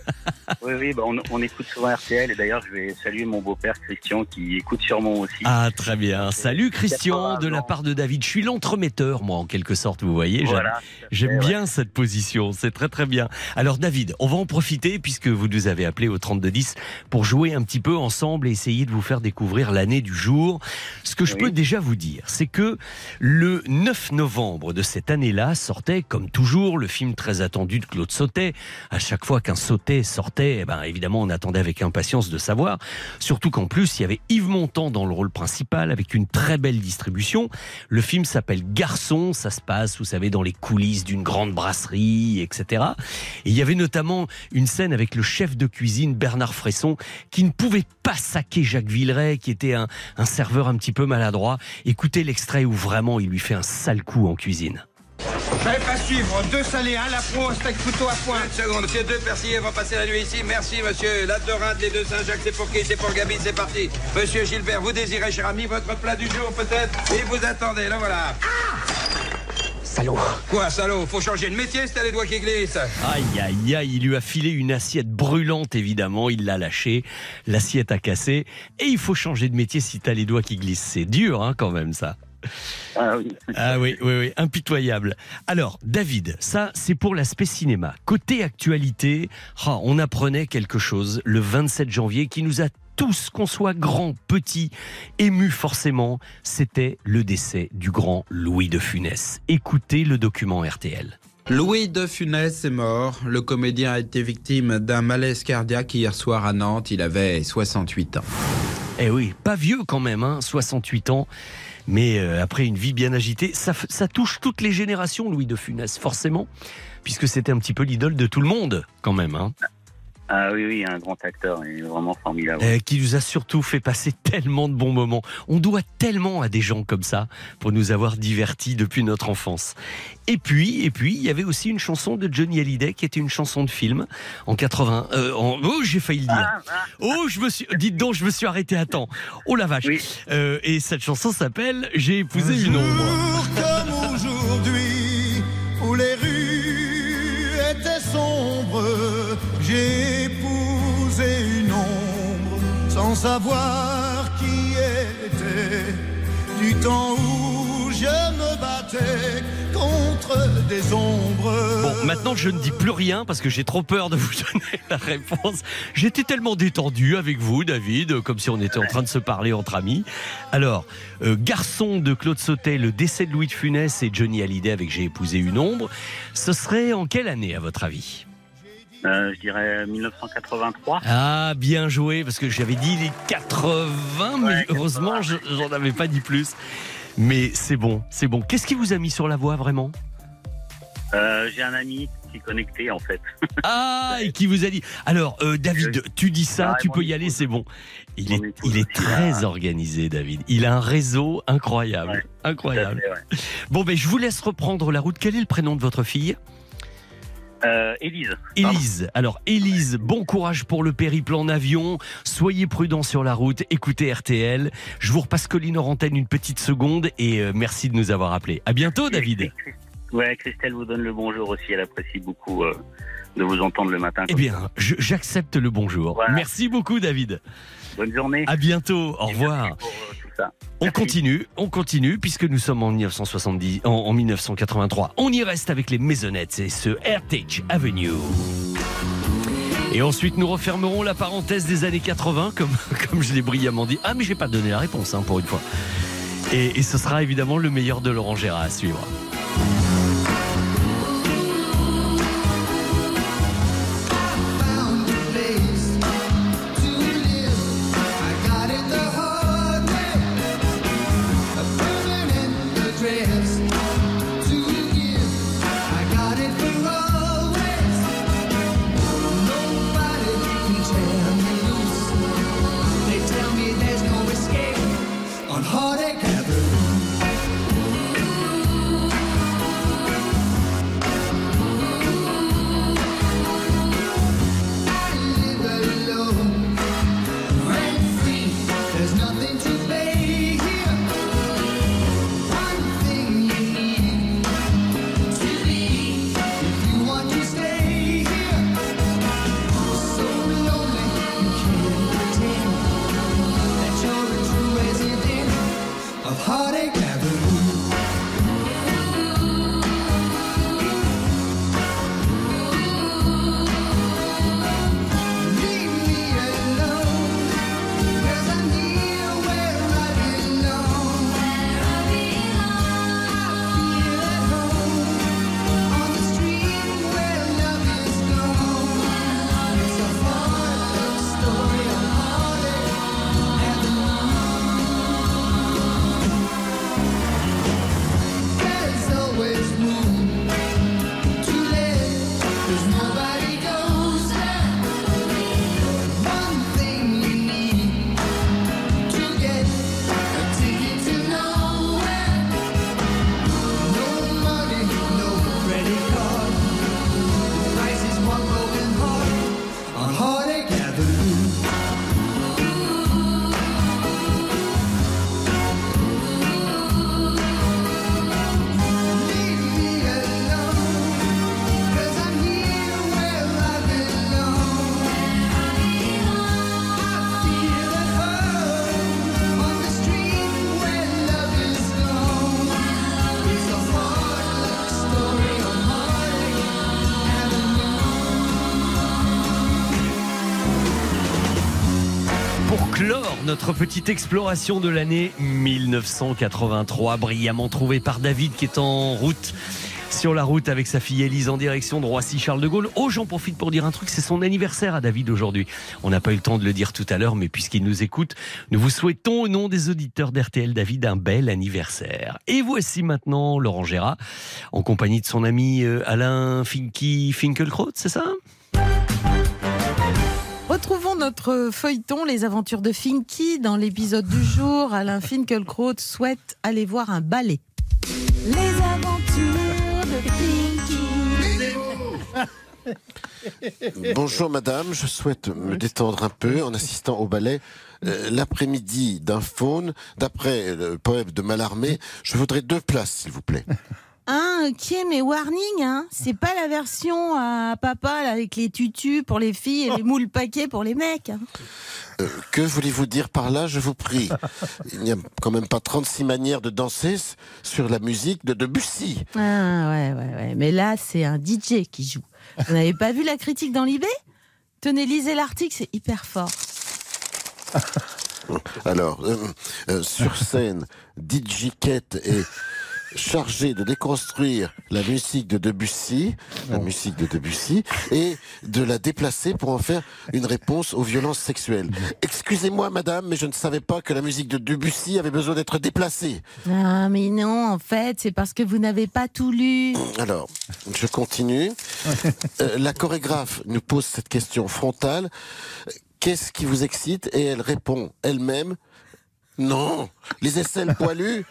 Oui, oui, bah, on, on écoute souvent RTL et d'ailleurs je vais saluer mon beau-père Christian qui écoute sûrement aussi. Ah très bien. Salut Christian 80 de la part de David. Je suis l'entremetteur moi en quelque sorte, vous voyez. J'aime- Voilà, J'aime ouais. bien cette position, c'est très très bien. Alors David, on va en profiter puisque vous nous avez appelé au 3210 pour jouer un petit peu ensemble et essayer de vous faire découvrir l'année du jour. Ce que je Oui. peux déjà vous dire, c'est que le 9 novembre de cette année-là sortait comme toujours le film très attendu de Claude Sautet. À chaque fois qu'un Sautet sortait, eh ben évidemment on attendait avec impatience de savoir. Surtout qu'en plus il y avait Yves Montand dans le rôle principal avec une très belle distribution. Le film s'appelle Garçon, ça se passe, vous savez, dans les coulisses d'une grande brasserie, etc. Et il y avait notamment une scène avec le chef de cuisine Bernard Fresson qui ne pouvait pas saquer Jacques Villeray, qui était un, serveur un petit peu maladroit. Écoutez l'extrait où vraiment il lui fait un sale coup en cuisine. Je vais pas suivre. Deux salés, un lapro, un steak couteau à point. Une seconde, monsieur, deux persillés vont passer la nuit ici. Merci, monsieur. La de Rinde, les deux Saint-Jacques, c'est pour qui? C'est pour Gabi, c'est parti. Monsieur Gilbert, vous désirez, cher ami, votre plat du jour, peut-être? Et vous attendez, là voilà. Salaud Quoi, salaud? Faut changer de métier, c'est les doigts qui glissent? Aïe, aïe, aïe, il lui a filé une assiette brûlante, évidemment, il l'a lâchée, l'assiette a cassé, et il faut changer de métier si t'as les doigts qui glissent. C'est dur, hein, quand même, ça. Ah oui. Ah oui, oui, oui, impitoyable. Alors, David, ça, c'est pour l'aspect cinéma. Côté actualité, ah, on apprenait quelque chose le 27 janvier qui nous a tous, qu'on soit grand, petit, ému forcément, c'était le décès du grand Louis de Funès. Écoutez le document RTL. Louis de Funès est mort. Le comédien a été victime d'un malaise cardiaque hier soir à Nantes. Il avait 68 ans. Eh oui, pas vieux quand même, hein, 68 ans. Mais euh, après une vie bien agitée, ça, ça touche toutes les générations, Louis de Funès, forcément, puisque c'était un petit peu l'idole de tout le monde, quand même. Hein. Ah oui, oui, un grand acteur, il est vraiment formidable. Euh, qui nous a surtout fait passer tellement de bons moments. On doit tellement à des gens comme ça pour nous avoir divertis depuis notre enfance. Et puis, et puis, il y avait aussi une chanson de Johnny Hallyday qui était une chanson de film en 80. euh, en- oh, j'ai failli le dire. Oh, je me suis. Dites donc, je me suis arrêté à temps. Oh la vache. Euh, et cette chanson s'appelle J'ai épousé une ombre. comme aujourd'hui, savoir qui était. Du temps où je me battais contre des ombres. Bon, maintenant je ne dis plus rien parce que j'ai trop peur de vous donner la réponse. J'étais tellement détendu avec vous, David, comme si on était en train de se parler entre amis. Alors, euh, Garçon de Claude Sautet, le décès de Louis de Funès et Johnny Hallyday avec J'ai épousé une ombre, ce serait en quelle année à votre avis? Euh, je dirais 1983. Ah, bien joué, parce que j'avais dit les 80, mais heureusement, je- j'en avais pas dit plus. Mais c'est bon, c'est bon. Qu'est-ce qui vous a mis sur la voie vraiment? Euh, j'ai un ami qui est connecté en fait. Ah, et qui vous a dit. Alors, euh, David, tu dis ça, tu peux y aller, c'est bon. Il est, il est très organisé, David. Il a un réseau incroyable. incroyable. Bon, ben, je vous laisse reprendre la route. Quel est le prénom de votre fille? Euh, Élise. Élise. Alors, Élise, bon courage pour le périple en avion. Soyez prudent sur la route. Écoutez RTL. Je vous repasse Colline en antenne une petite seconde et euh, merci de nous avoir appelés. À bientôt, David. Ouais, Christelle vous donne le bonjour aussi. Elle apprécie beaucoup euh, de vous entendre le matin. Eh bien, j'accepte le bonjour. Merci beaucoup, David. Bonne journée. À bientôt. Au revoir. Pour ça. On continue, on continue, puisque nous sommes en 1970, en, en 1983. On y reste avec les maisonnettes et ce Heritage Avenue. Et ensuite, nous refermerons la parenthèse des années 80, comme, comme je l'ai brillamment dit. Ah, mais j'ai pas donné la réponse, hein, pour une fois. Et, et ce sera évidemment le meilleur de Laurent Gérard à suivre. Notre petite exploration de l'année 1983, brillamment trouvée par David qui est en route sur la route avec sa fille Élise en direction de Roissy-Charles de Gaulle. Oh, j'en profite pour dire un truc, c'est son anniversaire à David aujourd'hui. On n'a pas eu le temps de le dire tout à l'heure, mais puisqu'il nous écoute, nous vous souhaitons au nom des auditeurs d'RTL David un bel anniversaire. Et voici maintenant Laurent Gérard, en compagnie de son ami euh, Alain Finky Finkelkraut, c'est ça? Retrouvons notre feuilleton Les aventures de Finky dans l'épisode du jour. Alain Finkielkraut souhaite aller voir un ballet. Les aventures de Finky. Bonjour madame, je souhaite me détendre un peu en assistant au ballet euh, l'après-midi d'un faune. D'après le poème de Mallarmé, je voudrais deux places s'il vous plaît. Ah, ok, mais warning, hein, c'est pas la version à papa là, avec les tutus pour les filles et les moules paquets pour les mecs. hein. Euh, que voulez-vous dire par là, je vous prie? Il n'y a quand même pas 36 manières de danser sur la musique de Debussy. Ah, ouais, ouais, ouais. Mais là, c'est un DJ qui joue. Vous n'avez pas vu la critique dans l'IB Tenez, lisez l'article, c'est hyper fort. Alors, euh, euh, sur scène, DJ Kett est chargé de déconstruire la musique de Debussy, la musique de Debussy, et de la déplacer pour en faire une réponse aux violences sexuelles. Excusez-moi, madame, mais je ne savais pas que la musique de Debussy avait besoin d'être déplacée. Ah, mais non, en fait, c'est parce que vous n'avez pas tout lu. Alors, je continue. Euh, la chorégraphe nous pose cette question frontale. Qu'est-ce qui vous excite? Et elle répond elle-même Non, les aisselles poilues,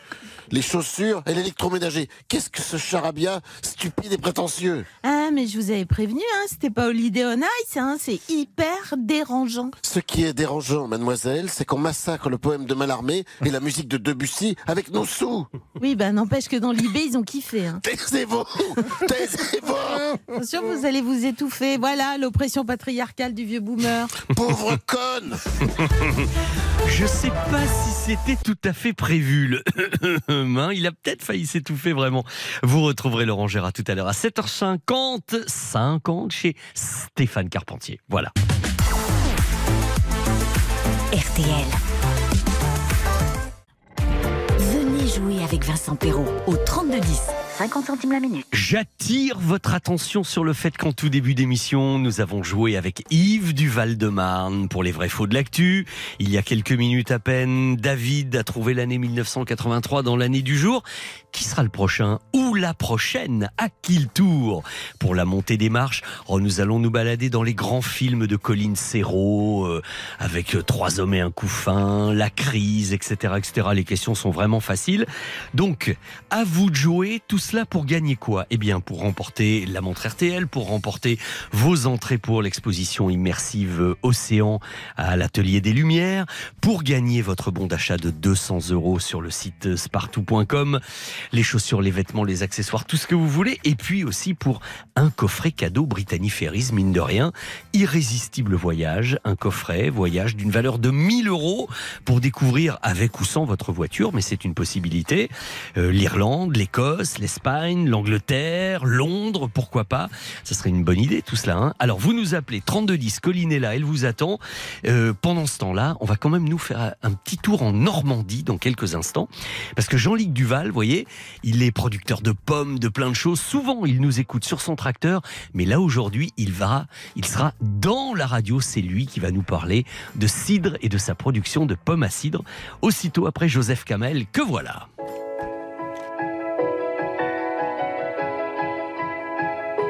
les chaussures et l'électroménager. Qu'est-ce que ce charabia stupide et prétentieux Ah, mais je vous avais prévenu, hein, c'était pas Holiday on Ice, hein, c'est hyper dérangeant. Ce qui est dérangeant, mademoiselle, c'est qu'on massacre le poème de Mallarmé et la musique de Debussy avec nos sous. Oui, bah n'empêche que dans l'IB, ils ont kiffé. Hein. Taisez-vous Taisez-vous Bien sûr, vous allez vous étouffer. Voilà l'oppression patriarcale du vieux boomer. Pauvre conne Je sais pas si c'était tout à fait prévu. Le il a peut-être failli s'étouffer vraiment. Vous retrouverez Laurent Gérard tout à l'heure à 7h50, 50 chez Stéphane Carpentier. Voilà. RTL. Venez jouer avec Vincent Perrault au 3210. 50 centimes la minute. J'attire votre attention sur le fait qu'en tout début d'émission, nous avons joué avec Yves du Val-de-Marne pour les vrais faux de l'actu. Il y a quelques minutes à peine, David a trouvé l'année 1983 dans l'année du jour. Qui sera le prochain ou la prochaine À qui le tour? Pour la montée des marches, oh, nous allons nous balader dans les grands films de Colin Serrault, euh, avec euh, Trois hommes et un couffin, La crise, etc., etc. Les questions sont vraiment faciles. Donc, à vous de jouer, tout cela pour gagner quoi? Eh bien, pour remporter la montre RTL, pour remporter vos entrées pour l'exposition immersive Océan à l'Atelier des Lumières, pour gagner votre bon d'achat de 200 euros sur le site spartou.com, les chaussures, les vêtements, les accessoires, tout ce que vous voulez, et puis aussi pour un coffret cadeau Brittany Ferries, mine de rien, irrésistible voyage, un coffret voyage d'une valeur de 1000 euros pour découvrir avec ou sans votre voiture, mais c'est une possibilité, euh, l'Irlande, l'Écosse, l'Espagne, l'Angleterre, Londres, pourquoi pas Ça serait une bonne idée tout cela. hein. Alors vous nous appelez 3210, Colline est là, elle vous attend. Euh, pendant ce temps-là, on va quand même nous faire un petit tour en Normandie dans quelques instants, parce que Jean-Luc Duval, vous voyez, il est producteur de pommes, de plein de choses. Souvent, il nous écoute sur son tracteur, mais là aujourd'hui, il va, il sera dans la radio. C'est lui qui va nous parler de cidre et de sa production de pommes à cidre. Aussitôt après Joseph Kamel, que voilà.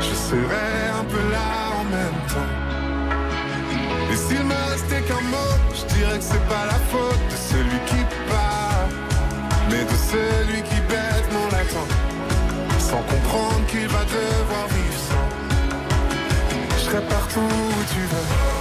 Je serai un peu là en même temps. Et s'il me restait qu'un mot, je dirais que c'est pas la faute de celui qui part, mais de celui qui bêtement l'attend, sans comprendre qu'il va devoir vivre sans. Je serai partout où tu veux.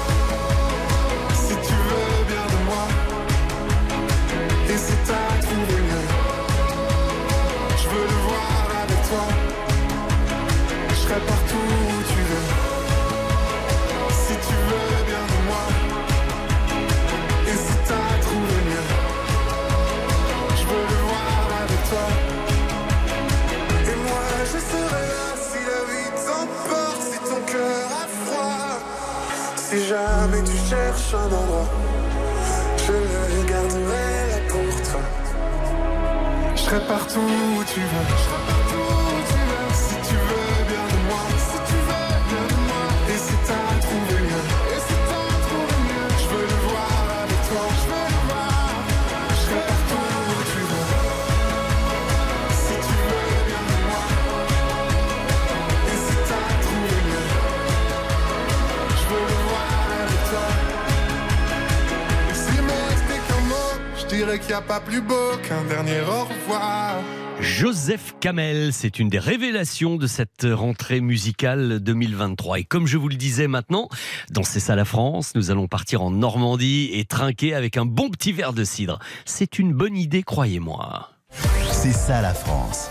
Jamais tu cherches un endroit, je le garderai là pour. Je serai partout où tu veux. Qu'il n'y a pas plus beau qu'un dernier au revoir. Joseph Kamel, c'est une des révélations de cette rentrée musicale 2023. Et comme je vous le disais maintenant, dans C'est ça la France, nous allons partir en Normandie et trinquer avec un bon petit verre de cidre. C'est une bonne idée, croyez-moi. C'est ça la France.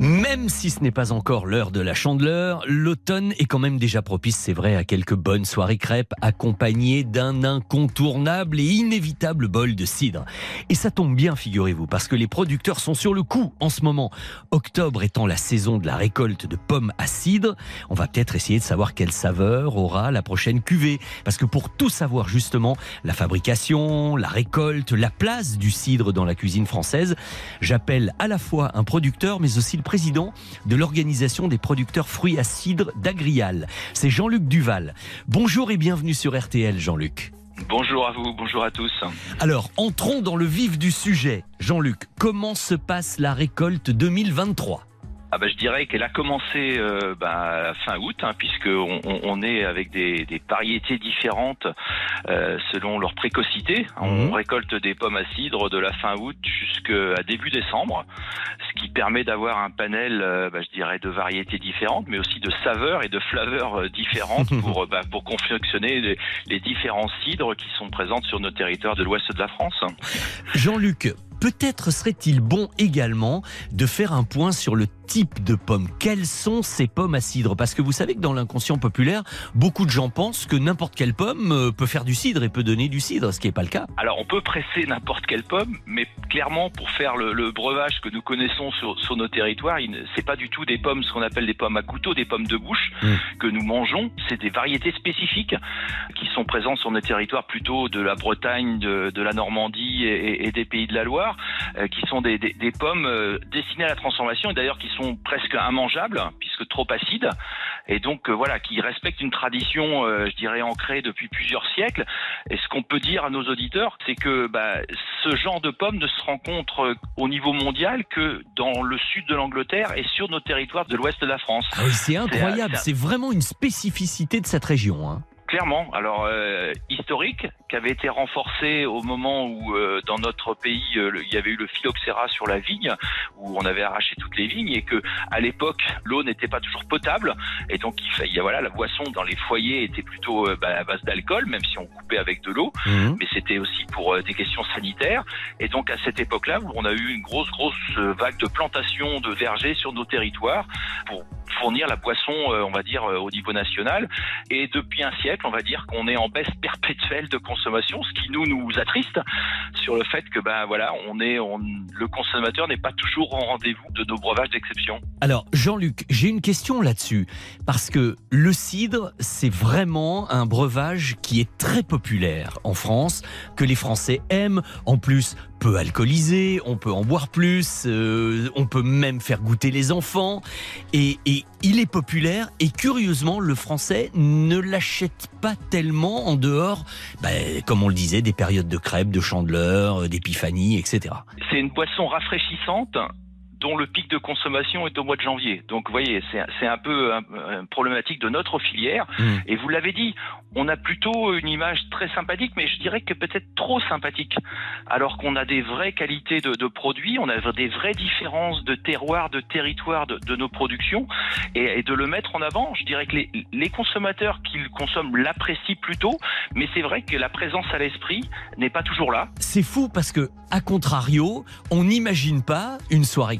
Même si ce n'est pas encore l'heure de la chandeleur, l'automne est quand même déjà propice, c'est vrai, à quelques bonnes soirées crêpes accompagnées d'un incontournable et inévitable bol de cidre. Et ça tombe bien, figurez-vous, parce que les producteurs sont sur le coup en ce moment. Octobre étant la saison de la récolte de pommes à cidre, on va peut-être essayer de savoir quelle saveur aura la prochaine cuvée. Parce que pour tout savoir justement, la fabrication, la récolte, la place du cidre dans la cuisine française, j'appelle à la fois un producteur mais aussi le président de l'organisation des producteurs fruits à cidre d'Agrial. C'est Jean-Luc Duval. Bonjour et bienvenue sur RTL, Jean-Luc. Bonjour à vous, bonjour à tous. Alors, entrons dans le vif du sujet. Jean-Luc, comment se passe la récolte 2023 ah bah, je dirais qu'elle a commencé euh, bah, fin août, hein, puisque on, est avec des, des variétés différentes euh, selon leur précocité. On récolte des pommes à cidre de la fin août jusqu'à début décembre, ce qui permet d'avoir un panel, euh, bah, je dirais, de variétés différentes, mais aussi de saveurs et de flaveurs différentes pour, bah, pour confectionner les, les différents cidres qui sont présents sur nos territoires de l'ouest de la France. Jean-Luc, peut-être serait-il bon également de faire un point sur le type de pommes. Quelles sont ces pommes à cidre? Parce que vous savez que dans l'inconscient populaire, beaucoup de gens pensent que n'importe quelle pomme euh, peut faire du cidre et peut donner du cidre, ce qui n'est pas le cas. Alors, on peut presser n'importe quelle pomme, mais clairement, pour faire le, le breuvage que nous connaissons sur, sur nos territoires, c'est pas du tout des pommes, ce qu'on appelle des pommes à couteau, des pommes de bouche que nous mangeons. C'est des variétés spécifiques qui sont présentes sur nos territoires plutôt de la Bretagne, de, de la Normandie et, et des pays de la Loire, euh, qui sont des, des- des pommes euh, destinées à la transformation et d'ailleurs qui sont presque immangeables puisque trop acides et donc euh, voilà qui respectent une tradition, euh, je dirais ancrée depuis plusieurs siècles. Et ce qu'on peut dire à nos auditeurs, c'est que bah, ce genre de pommes ne se rencontre euh, au niveau mondial que dans le sud de l'Angleterre et sur nos territoires de l'ouest de la France. Ah oui, c'est incroyable, C'est- vraiment une spécificité de cette région. hein. Clairement, alors historique, qui avait été renforcé au moment où euh, dans notre pays euh, le- il y avait eu le phylloxéra sur la vigne, où on avait arraché toutes les vignes et que à l'époque l'eau n'était pas toujours potable et donc il fallait, voilà, la boisson dans les foyers était plutôt euh, bah, à base d'alcool, même si on coupait avec de l'eau, mais c'était aussi pour euh, des questions sanitaires. Et donc à cette époque-là, on a eu une grosse grosse vague de plantation de vergers sur nos territoires pour fournir la boisson, euh, on va dire, euh, au niveau national. Et depuis un siècle, on va dire qu'on est en baisse perpétuelle de consommation, ce qui nous nous attriste sur le fait que ben voilà, on est, on, le consommateur n'est pas toujours en rendez-vous de nos breuvages d'exception. Alors, Jean-Luc, j'ai une question là-dessus. Parce que le cidre, c'est vraiment un breuvage qui est très populaire en France, que les Français aiment. En plus, peu alcoolisé, on peut en boire plus, euh, on peut même faire goûter les enfants. Et, et il est populaire. Et curieusement, le Français ne l'achète pas tellement en dehors, comme on le disait, des périodes de crêpes, de chandeleur, euh, d'épiphanie, etc. C'est une boisson rafraîchissante dont le pic de consommation est au mois de janvier. Donc, vous voyez, c'est un peu un, un problématique de notre filière. Et vous l'avez dit, on a plutôt une image très sympathique, mais je dirais que peut-être trop sympathique. Alors qu'on a des vraies qualités de, de produits, on a des vraies différences de terroir, de territoire de, de nos productions, et, et de le mettre en avant. Je dirais que les, les consommateurs qui le consomment l'apprécient plutôt, mais c'est vrai que la présence à l'esprit n'est pas toujours là. C'est fou parce que, à contrario, on n'imagine pas une soirée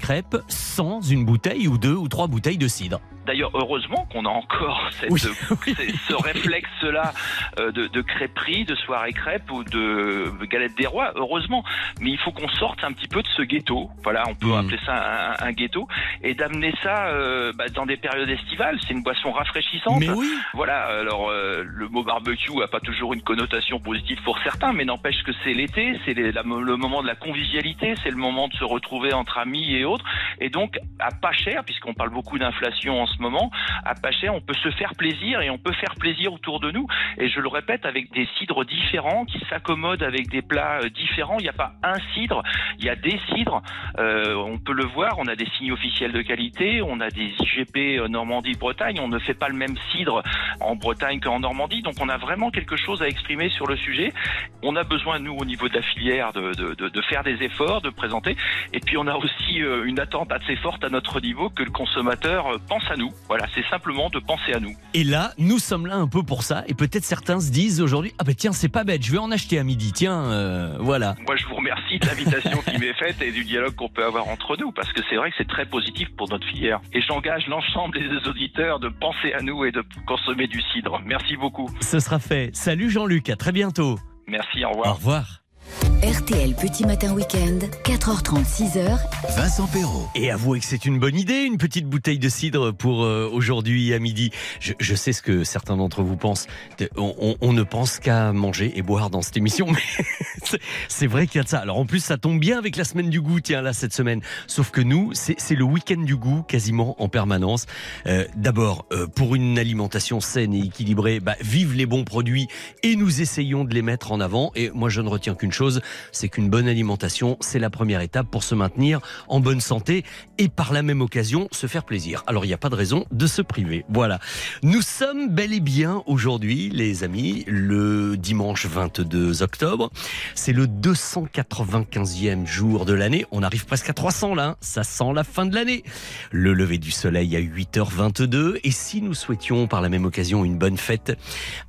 sans une bouteille ou deux ou trois bouteilles de cidre. D'ailleurs, heureusement qu'on a encore cette, Oui, ce réflexe-là euh, de, de crêperie, de soirée crêpe ou de galette des rois. Heureusement, mais il faut qu'on sorte un petit peu de ce ghetto. Voilà, on peut appeler ça un, un ghetto et d'amener ça euh, bah, dans des périodes estivales. C'est une boisson rafraîchissante. Mais oui. Voilà. Alors euh, le mot barbecue a pas toujours une connotation positive pour certains, mais n'empêche que c'est l'été, c'est le moment de la convivialité, c'est le moment de se retrouver entre amis et autres. Et donc à pas cher, puisqu'on parle beaucoup d'inflation en ce moment, à pas cher, on peut se faire plaisir et on peut faire plaisir autour de nous. Et je le répète, avec des cidres différents qui s'accommodent avec des plats euh, différents. Il n'y a pas un cidre, il y a des cidres. Euh, on peut le voir, on a des signes officiels de qualité, on a des IGP euh, Normandie-Bretagne. On ne fait pas le même cidre en Bretagne qu'en Normandie. Donc on a vraiment quelque chose à exprimer sur le sujet. On a besoin, nous, au niveau de la filière, de, faire des efforts, de présenter. Et puis on a aussi une attente assez forte à notre niveau que le consommateur pense à nous. Voilà, c'est simplement de penser à nous. Et là, nous sommes là un peu pour ça. Et peut-être certains se disent aujourd'hui Ah ben tiens, c'est pas bête, je vais en acheter à midi. Tiens, euh, voilà. Moi, je vous remercie de l'invitation qui m'est faite et du dialogue qu'on peut avoir entre nous, parce que c'est vrai que c'est très positif pour notre filière. Et j'engage l'ensemble des auditeurs de penser à nous et de consommer du cidre. Merci beaucoup. Ce sera fait. Salut Jean-Luc, à très bientôt. Merci, au revoir. Au revoir. RTL Petit Matin Week-end, 4h30, 6h. Vincent Perrault. Et avouez que c'est une bonne idée, une petite bouteille de cidre pour euh, aujourd'hui à midi. Je, je sais ce que certains d'entre vous pensent. On, on- on ne pense qu'à manger et boire dans cette émission, mais C'est- vrai qu'il y a de ça. Alors en plus, ça tombe bien avec la semaine du goût, tiens, là, cette semaine. Sauf que nous, c'est c'est le week-end du goût quasiment en permanence. Euh, D'abord, euh, pour une alimentation saine et équilibrée, bah, vive les bons produits et nous essayons de les mettre en avant. Et moi, je ne retiens qu'une chose, c'est qu'une bonne alimentation, c'est la première étape pour se maintenir en bonne santé et par la même occasion se faire plaisir. Alors il n'y a pas de raison de se priver. Voilà. Nous sommes bel et bien aujourd'hui, les amis, le dimanche 22 octobre. C'est le 295e jour de l'année. On arrive presque à 300 là. hein. Ça sent la fin de l'année. Le lever du soleil à 8h22. Et si nous souhaitions par la même occasion une bonne fête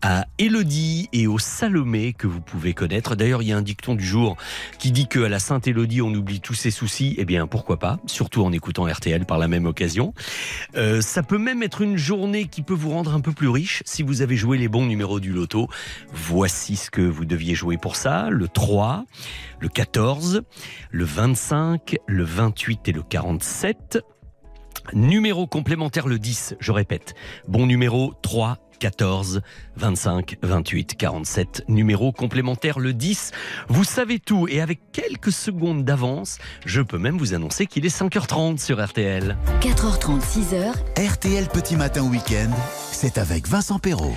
à Élodie et au Salomé que vous pouvez connaître. D'ailleurs, il y a un dicton du jour qui dit que à la Sainte Élodie on oublie tous ses soucis. Eh bien, pourquoi pas? Surtout en écoutant RTL par la même occasion. Euh, ça peut même être une journée qui peut vous rendre un peu plus riche si vous avez joué les bons numéros du loto. Voici ce que vous deviez jouer pour ça. Le 3, le 14, le 25, le 28 et le 47. Numéro complémentaire le 10, je répète. Bon numéro 3, 14, 25, 28, 47. Numéro complémentaire le 10. Vous savez tout et avec quelques secondes d'avance, je peux même vous annoncer qu'il est 5h30 sur RTL. 4h30, 6h. RTL Petit Matin Week-end, c'est avec Vincent Perrault.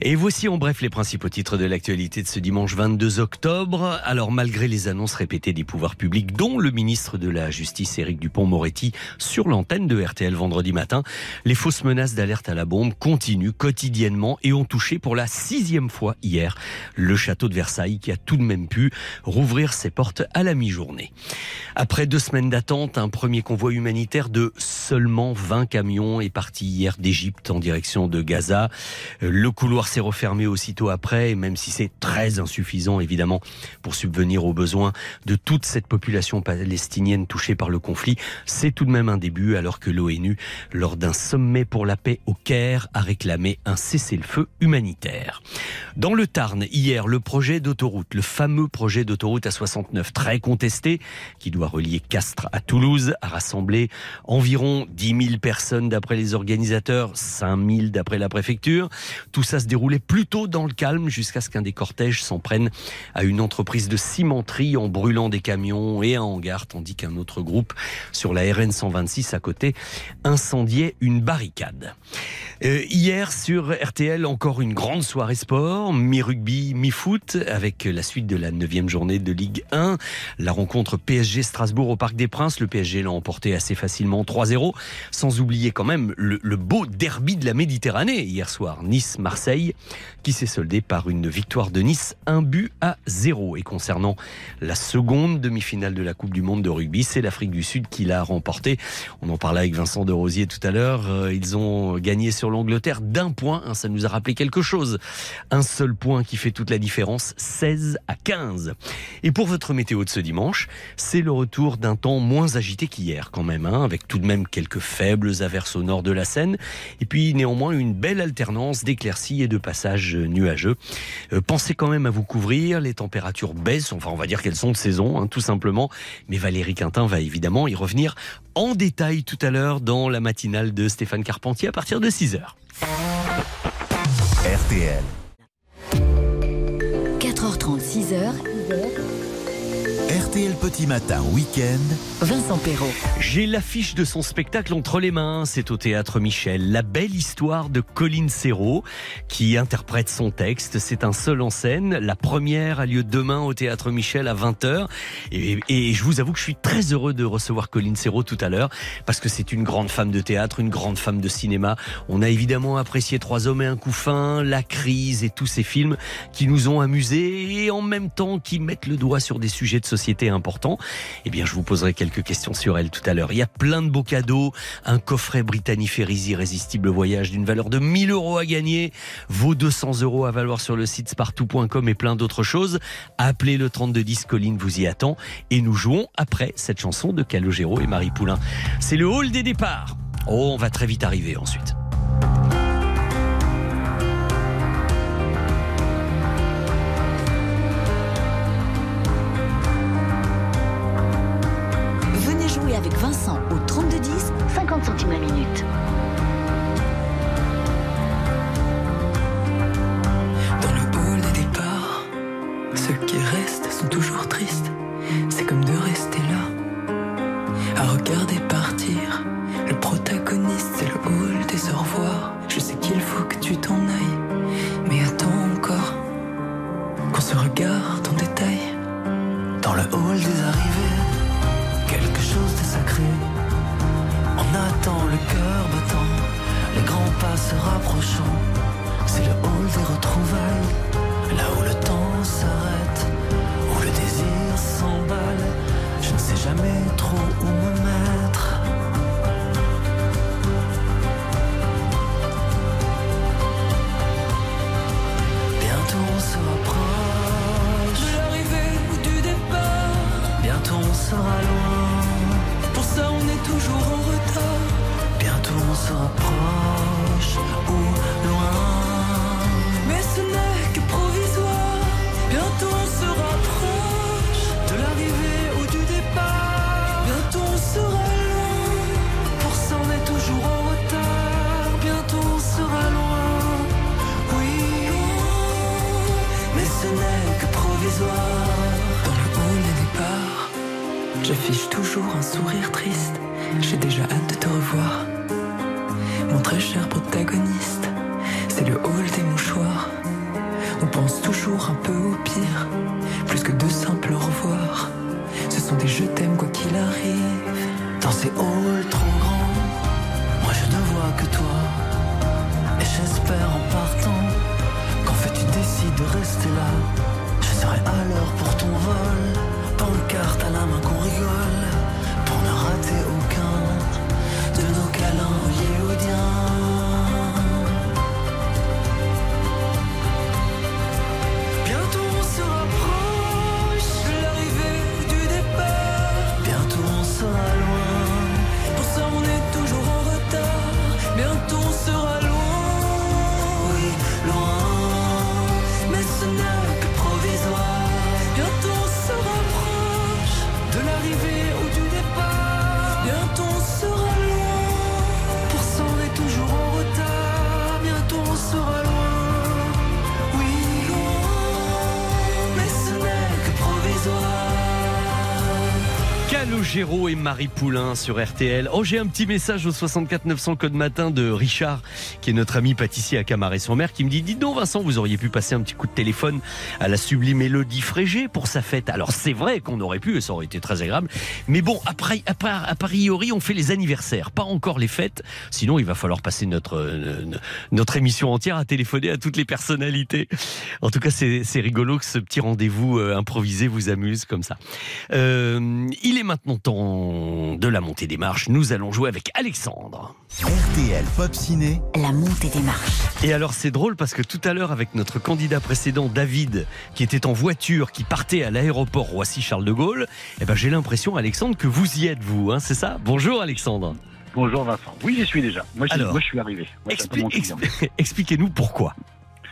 Et voici en bref les principaux titres de l'actualité de ce dimanche 22 octobre. Alors malgré les annonces répétées des pouvoirs publics, dont le ministre de la Justice Éric Dupont-Moretti sur l'antenne de RTL vendredi matin, les fausses menaces d'alerte à la bombe continuent quotidiennement et ont touché pour la sixième fois hier le château de Versailles qui a tout de même pu rouvrir ses portes à la mi-journée. Après deux semaines d'attente, un premier convoi humanitaire de seulement 20 camions est parti hier d'Égypte en direction de Gaza. Le couloir s'est refermé aussitôt après, même si c'est très insuffisant évidemment pour subvenir aux besoins de toute cette population palestinienne touchée par le conflit, c'est tout de même un début alors que l'ONU, lors d'un sommet pour la paix au Caire, a réclamé un cessez-le-feu humanitaire. Dans le Tarn, hier, le projet d'autoroute, le fameux projet d'autoroute A69 très contesté, qui doit relier Castres à Toulouse, a rassemblé environ 10 000 personnes d'après les organisateurs, 5 000 d'après la préfecture. Tout ça se déroulait plutôt dans le calme jusqu'à ce qu'un des cortèges s'en prenne à une entreprise de cimenterie en brûlant des camions et un hangar, tandis qu'un autre groupe sur la RN 126 à côté incendiait une barricade. Euh, hier sur RTL, encore une grande soirée sport, mi-rugby, mi-foot, avec la suite de la neuvième journée de Ligue 1. La rencontre PSG Strasbourg au Parc des Princes, le PSG l'a emporté assez facilement 3-0, sans oublier quand même le, beau derby de la Méditerranée hier soir, Nice-Marseille, qui s'est soldé par une victoire de Nice, un but à 0. Et concernant la seconde demi-finale de la Coupe du Monde de rugby, c'est l'Afrique du Sud qui l'a remporté. On en parlait avec Vincent de Rosier tout à l'heure. Euh, Ils ont gagné sur l'Angleterre d'un point. Hein, ça nous a rappelé quelque chose. Un seul point qui fait toute la différence, 16 à 15. Et pour votre météo de ce dimanche, c'est le retour d'un temps moins agité qu'hier quand même, hein, avec tout de même quelques faibles averses au nord de la Seine, et puis néanmoins une belle alternance d'éclaircies et de passages nuageux. Euh, pensez quand même à vous couvrir, les températures baissent, enfin on va dire qu'elles sont de saison, hein, tout simplement, mais Valérie Quintin va évidemment y revenir en détail tout à l'heure dans la matinale de Stéphane Carpentier à partir de 6h. 10h. RTL. 4h30, 6h. RTL Petit Matin Week-end. Vincent Perrault. J'ai l'affiche de son spectacle entre les mains. C'est au théâtre Michel. La belle histoire de Colline Serrault qui interprète son texte. C'est un seul en scène. La première a lieu demain au théâtre Michel à 20h. Et, et je vous avoue que je suis très heureux de recevoir Colline Serrault tout à l'heure parce que c'est une grande femme de théâtre, une grande femme de cinéma. On a évidemment apprécié Trois hommes et un couffin, La crise et tous ces films qui nous ont amusés et en même temps qui mettent le doigt sur des sujets de société importants. Eh bien, je vous poserai quelques questions sur elle tout à l'heure. Il y a plein de beaux cadeaux, un coffret Brittany Ferries irrésistible voyage d'une valeur de 1000 euros à gagner, vos 200 euros à valoir sur le site spartou.com et plein d'autres choses. Appelez le 3210, Colline vous y attend et nous jouons après cette chanson de Calogero et Marie Poulain. C'est le hall des départs. Oh, on va très vite arriver ensuite. Vincent au 3210, 50 centimes la minute. Dans le hall des départs, ce qui reste tristes sont toujours tristes. C'est comme de rester là, à regarder partir. Le protagoniste, c'est le hall des au revoir. Je sais qu'il faut que tu t'en ailles, mais attends encore qu'on se regarde en détail. Dans le hall des arrivées, se rapprochant. C'est le hall des retrouvailles, là où le temps Calogero et Marie Poulain sur RTL. Oh, j'ai un petit message au 64 900 code matin de Richard, qui est notre ami pâtissier à Camaret-sur-Mer, qui me dit Dites donc, Vincent, vous auriez pu passer un petit coup de téléphone à la sublime Élodie Frégé pour sa fête. Alors, c'est vrai qu'on aurait pu, et ça aurait été très agréable. Mais bon, après, à, part- on fait les anniversaires, pas encore les fêtes. Sinon, il va falloir passer notre, euh, notre émission entière à téléphoner à toutes les personnalités. En tout cas, c'est c'est rigolo que ce petit rendez-vous euh, improvisé vous amuse comme ça. Euh, il est maintenant temps de la montée des marches. Nous allons jouer avec Alexandre. RTL Pop Ciné. La montée des marches. Et alors c'est drôle parce que tout à l'heure avec notre candidat précédent David qui était en voiture qui partait à l'aéroport Roissy Charles de Gaulle, eh ben j'ai l'impression Alexandre que vous y êtes vous, hein, c'est ça? Bonjour Alexandre. Bonjour Vincent. Oui, j'y suis déjà. Moi, j'y- Alors, moi je suis arrivé. Expli- expli- Expliquez-nous pourquoi.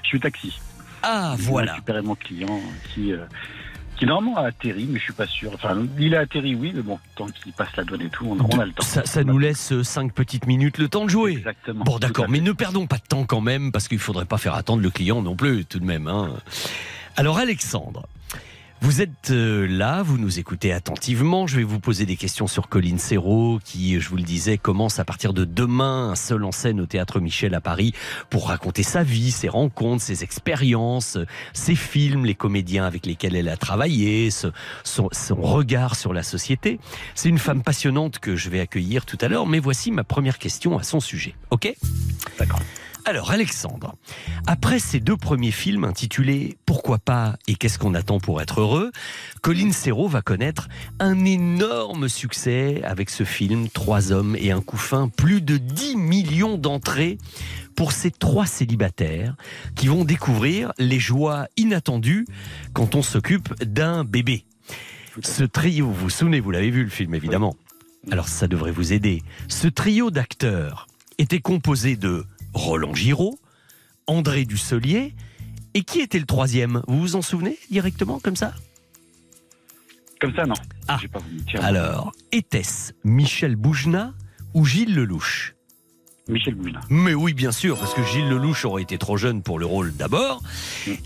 Je suis taxi. Ah voilà. récupérer mon client qui, euh, qui normalement a atterri, mais je suis pas sûr. Enfin, il a atterri, oui, mais bon, tant qu'il passe la douane et tout, on, on a le temps. Ça, ça nous laisse 5 petites minutes le temps de jouer. Exactement. Bon d'accord, mais ne perdons pas de temps quand même parce qu'il faudrait pas faire attendre le client non plus tout de même. hein. Alors Alexandre, vous êtes euh, là, vous nous écoutez attentivement. Je vais vous poser des questions sur Colline Serrault, qui, je vous le disais, commence à partir de demain un seul en scène au Théâtre Michel à Paris pour raconter sa vie, ses rencontres, ses expériences, ses films, les comédiens avec lesquels elle a travaillé, son, son regard sur la société. C'est une femme passionnante que je vais accueillir tout à l'heure, mais voici ma première question à son sujet. Ok? D'accord. Alors Alexandre, après ces deux premiers films intitulés Pourquoi pas et qu'est-ce qu'on attend pour être heureux, Colline Serrault va connaître un énorme succès avec ce film Trois hommes et un couffin, plus de 10 millions d'entrées pour ces trois célibataires qui vont découvrir les joies inattendues quand on s'occupe d'un bébé. Ce trio, vous vous souvenez, vous l'avez vu le film évidemment. Alors ça devrait vous aider. Ce trio d'acteurs était composé de Roland Giraud, André Dusselier, et qui était le troisième? Vous vous en souvenez directement comme ça? Comme ça, non. Ah. Pas. Alors, était-ce Michel Boujna ou Gilles Lelouch? Michel Boujna. Mais oui, bien sûr, parce que Gilles Lelouch aurait été trop jeune pour le rôle d'abord.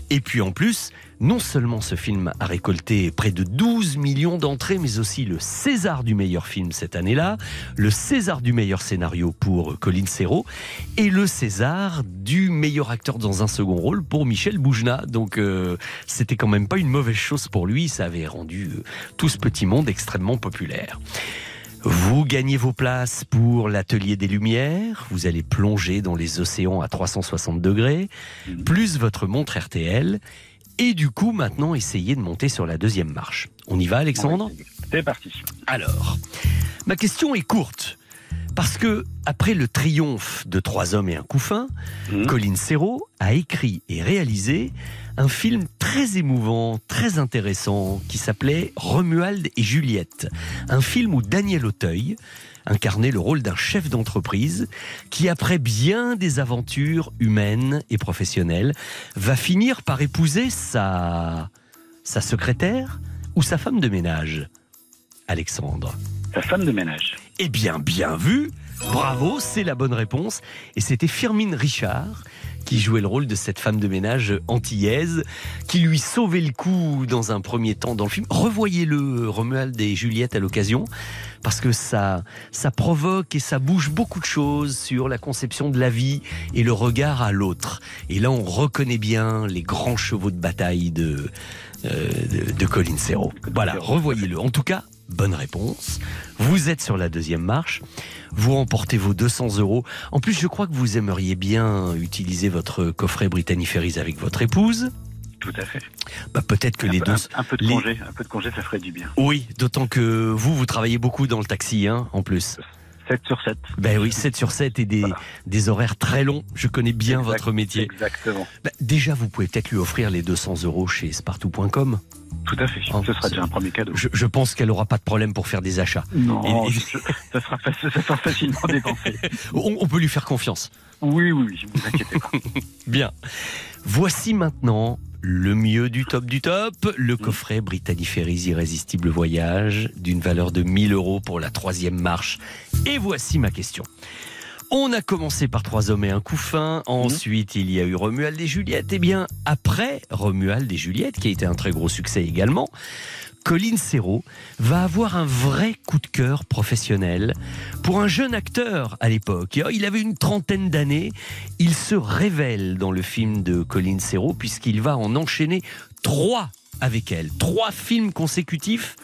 Et puis en plus, non seulement ce film a récolté près de 12 millions d'entrées, mais aussi le César du meilleur film cette année-là, le César du meilleur scénario pour Colin Serrault et le César du meilleur acteur dans un second rôle pour Michel Boujna. Donc euh, c'était quand même pas une mauvaise chose pour lui, ça avait rendu euh, tout ce petit monde extrêmement populaire. Vous gagnez vos places pour l'atelier des Lumières, vous allez plonger dans les océans à 360 degrés, plus votre montre RTL, et du coup maintenant essayez de monter sur la deuxième marche. On y va Alexandre C'est parti. Alors, ma question est courte. Parce que, après le triomphe de Trois hommes et un couffin, Colin Serrault a écrit et réalisé un film très émouvant, très intéressant, qui s'appelait Romuald et Juliette. Un film où Daniel Auteuil incarnait le rôle d'un chef d'entreprise qui, après bien des aventures humaines et professionnelles, va finir par épouser sa, sa secrétaire ou sa femme de ménage. Alexandre. Sa femme de ménage. Eh bien, bien vu. Bravo, c'est la bonne réponse. Et c'était Firmine Richard qui jouait le rôle de cette femme de ménage antillaise, qui lui sauvait le coup dans un premier temps dans le film. Revoyez-le, Romuald et Juliette, à l'occasion, parce que ça, ça provoque et ça bouge beaucoup de choses sur la conception de la vie et le regard à l'autre. Et là, on reconnaît bien les grands chevaux de bataille de, euh, de, de Colin Serrault. Voilà, revoyez-le. En tout cas, bonne réponse. Vous êtes sur la deuxième marche. Vous remportez vos 200 euros. En plus, je crois que vous aimeriez bien utiliser votre coffret Ferries avec votre épouse. Tout à fait. Bah, peut-être que un les peu, deux. Un, un peu de les- congé, un peu de congé, ça ferait du bien. Oui, d'autant que vous, vous travaillez beaucoup dans le taxi, hein, en plus. 7 sur 7. Ben oui, 7 sur 7 et des, des horaires très longs. Je connais bien Exact- votre métier. Exactement. Bah, déjà, vous pouvez peut-être lui offrir les 200 euros chez spartou.com. Tout à fait. Ce sera déjà un premier cadeau. Je, je pense qu'elle aura pas de problème pour faire des achats. Non, Et- et- je- ça, sera, faci- ça sera facilement dépensé. on, on peut lui faire confiance. Oui, oui, oui, ne vous inquiétez pas. Bien. Voici maintenant le mieux du top du top, le coffret Brittany Ferries Irrésistible Voyage d'une valeur de 1000 euros pour la troisième marche. Et voici ma question. On a commencé par Trois hommes et un couffin, ensuite il y a eu Romuald et Juliette. Et bien, après Romuald et Juliette, qui a été un très gros succès également, Colin Serrault va avoir un vrai coup de cœur professionnel pour un jeune acteur à l'époque. Il avait une trentaine d'années. Il se révèle dans le film de Colin Serrault puisqu'il va en enchaîner trois avec elle. Trois films consécutifs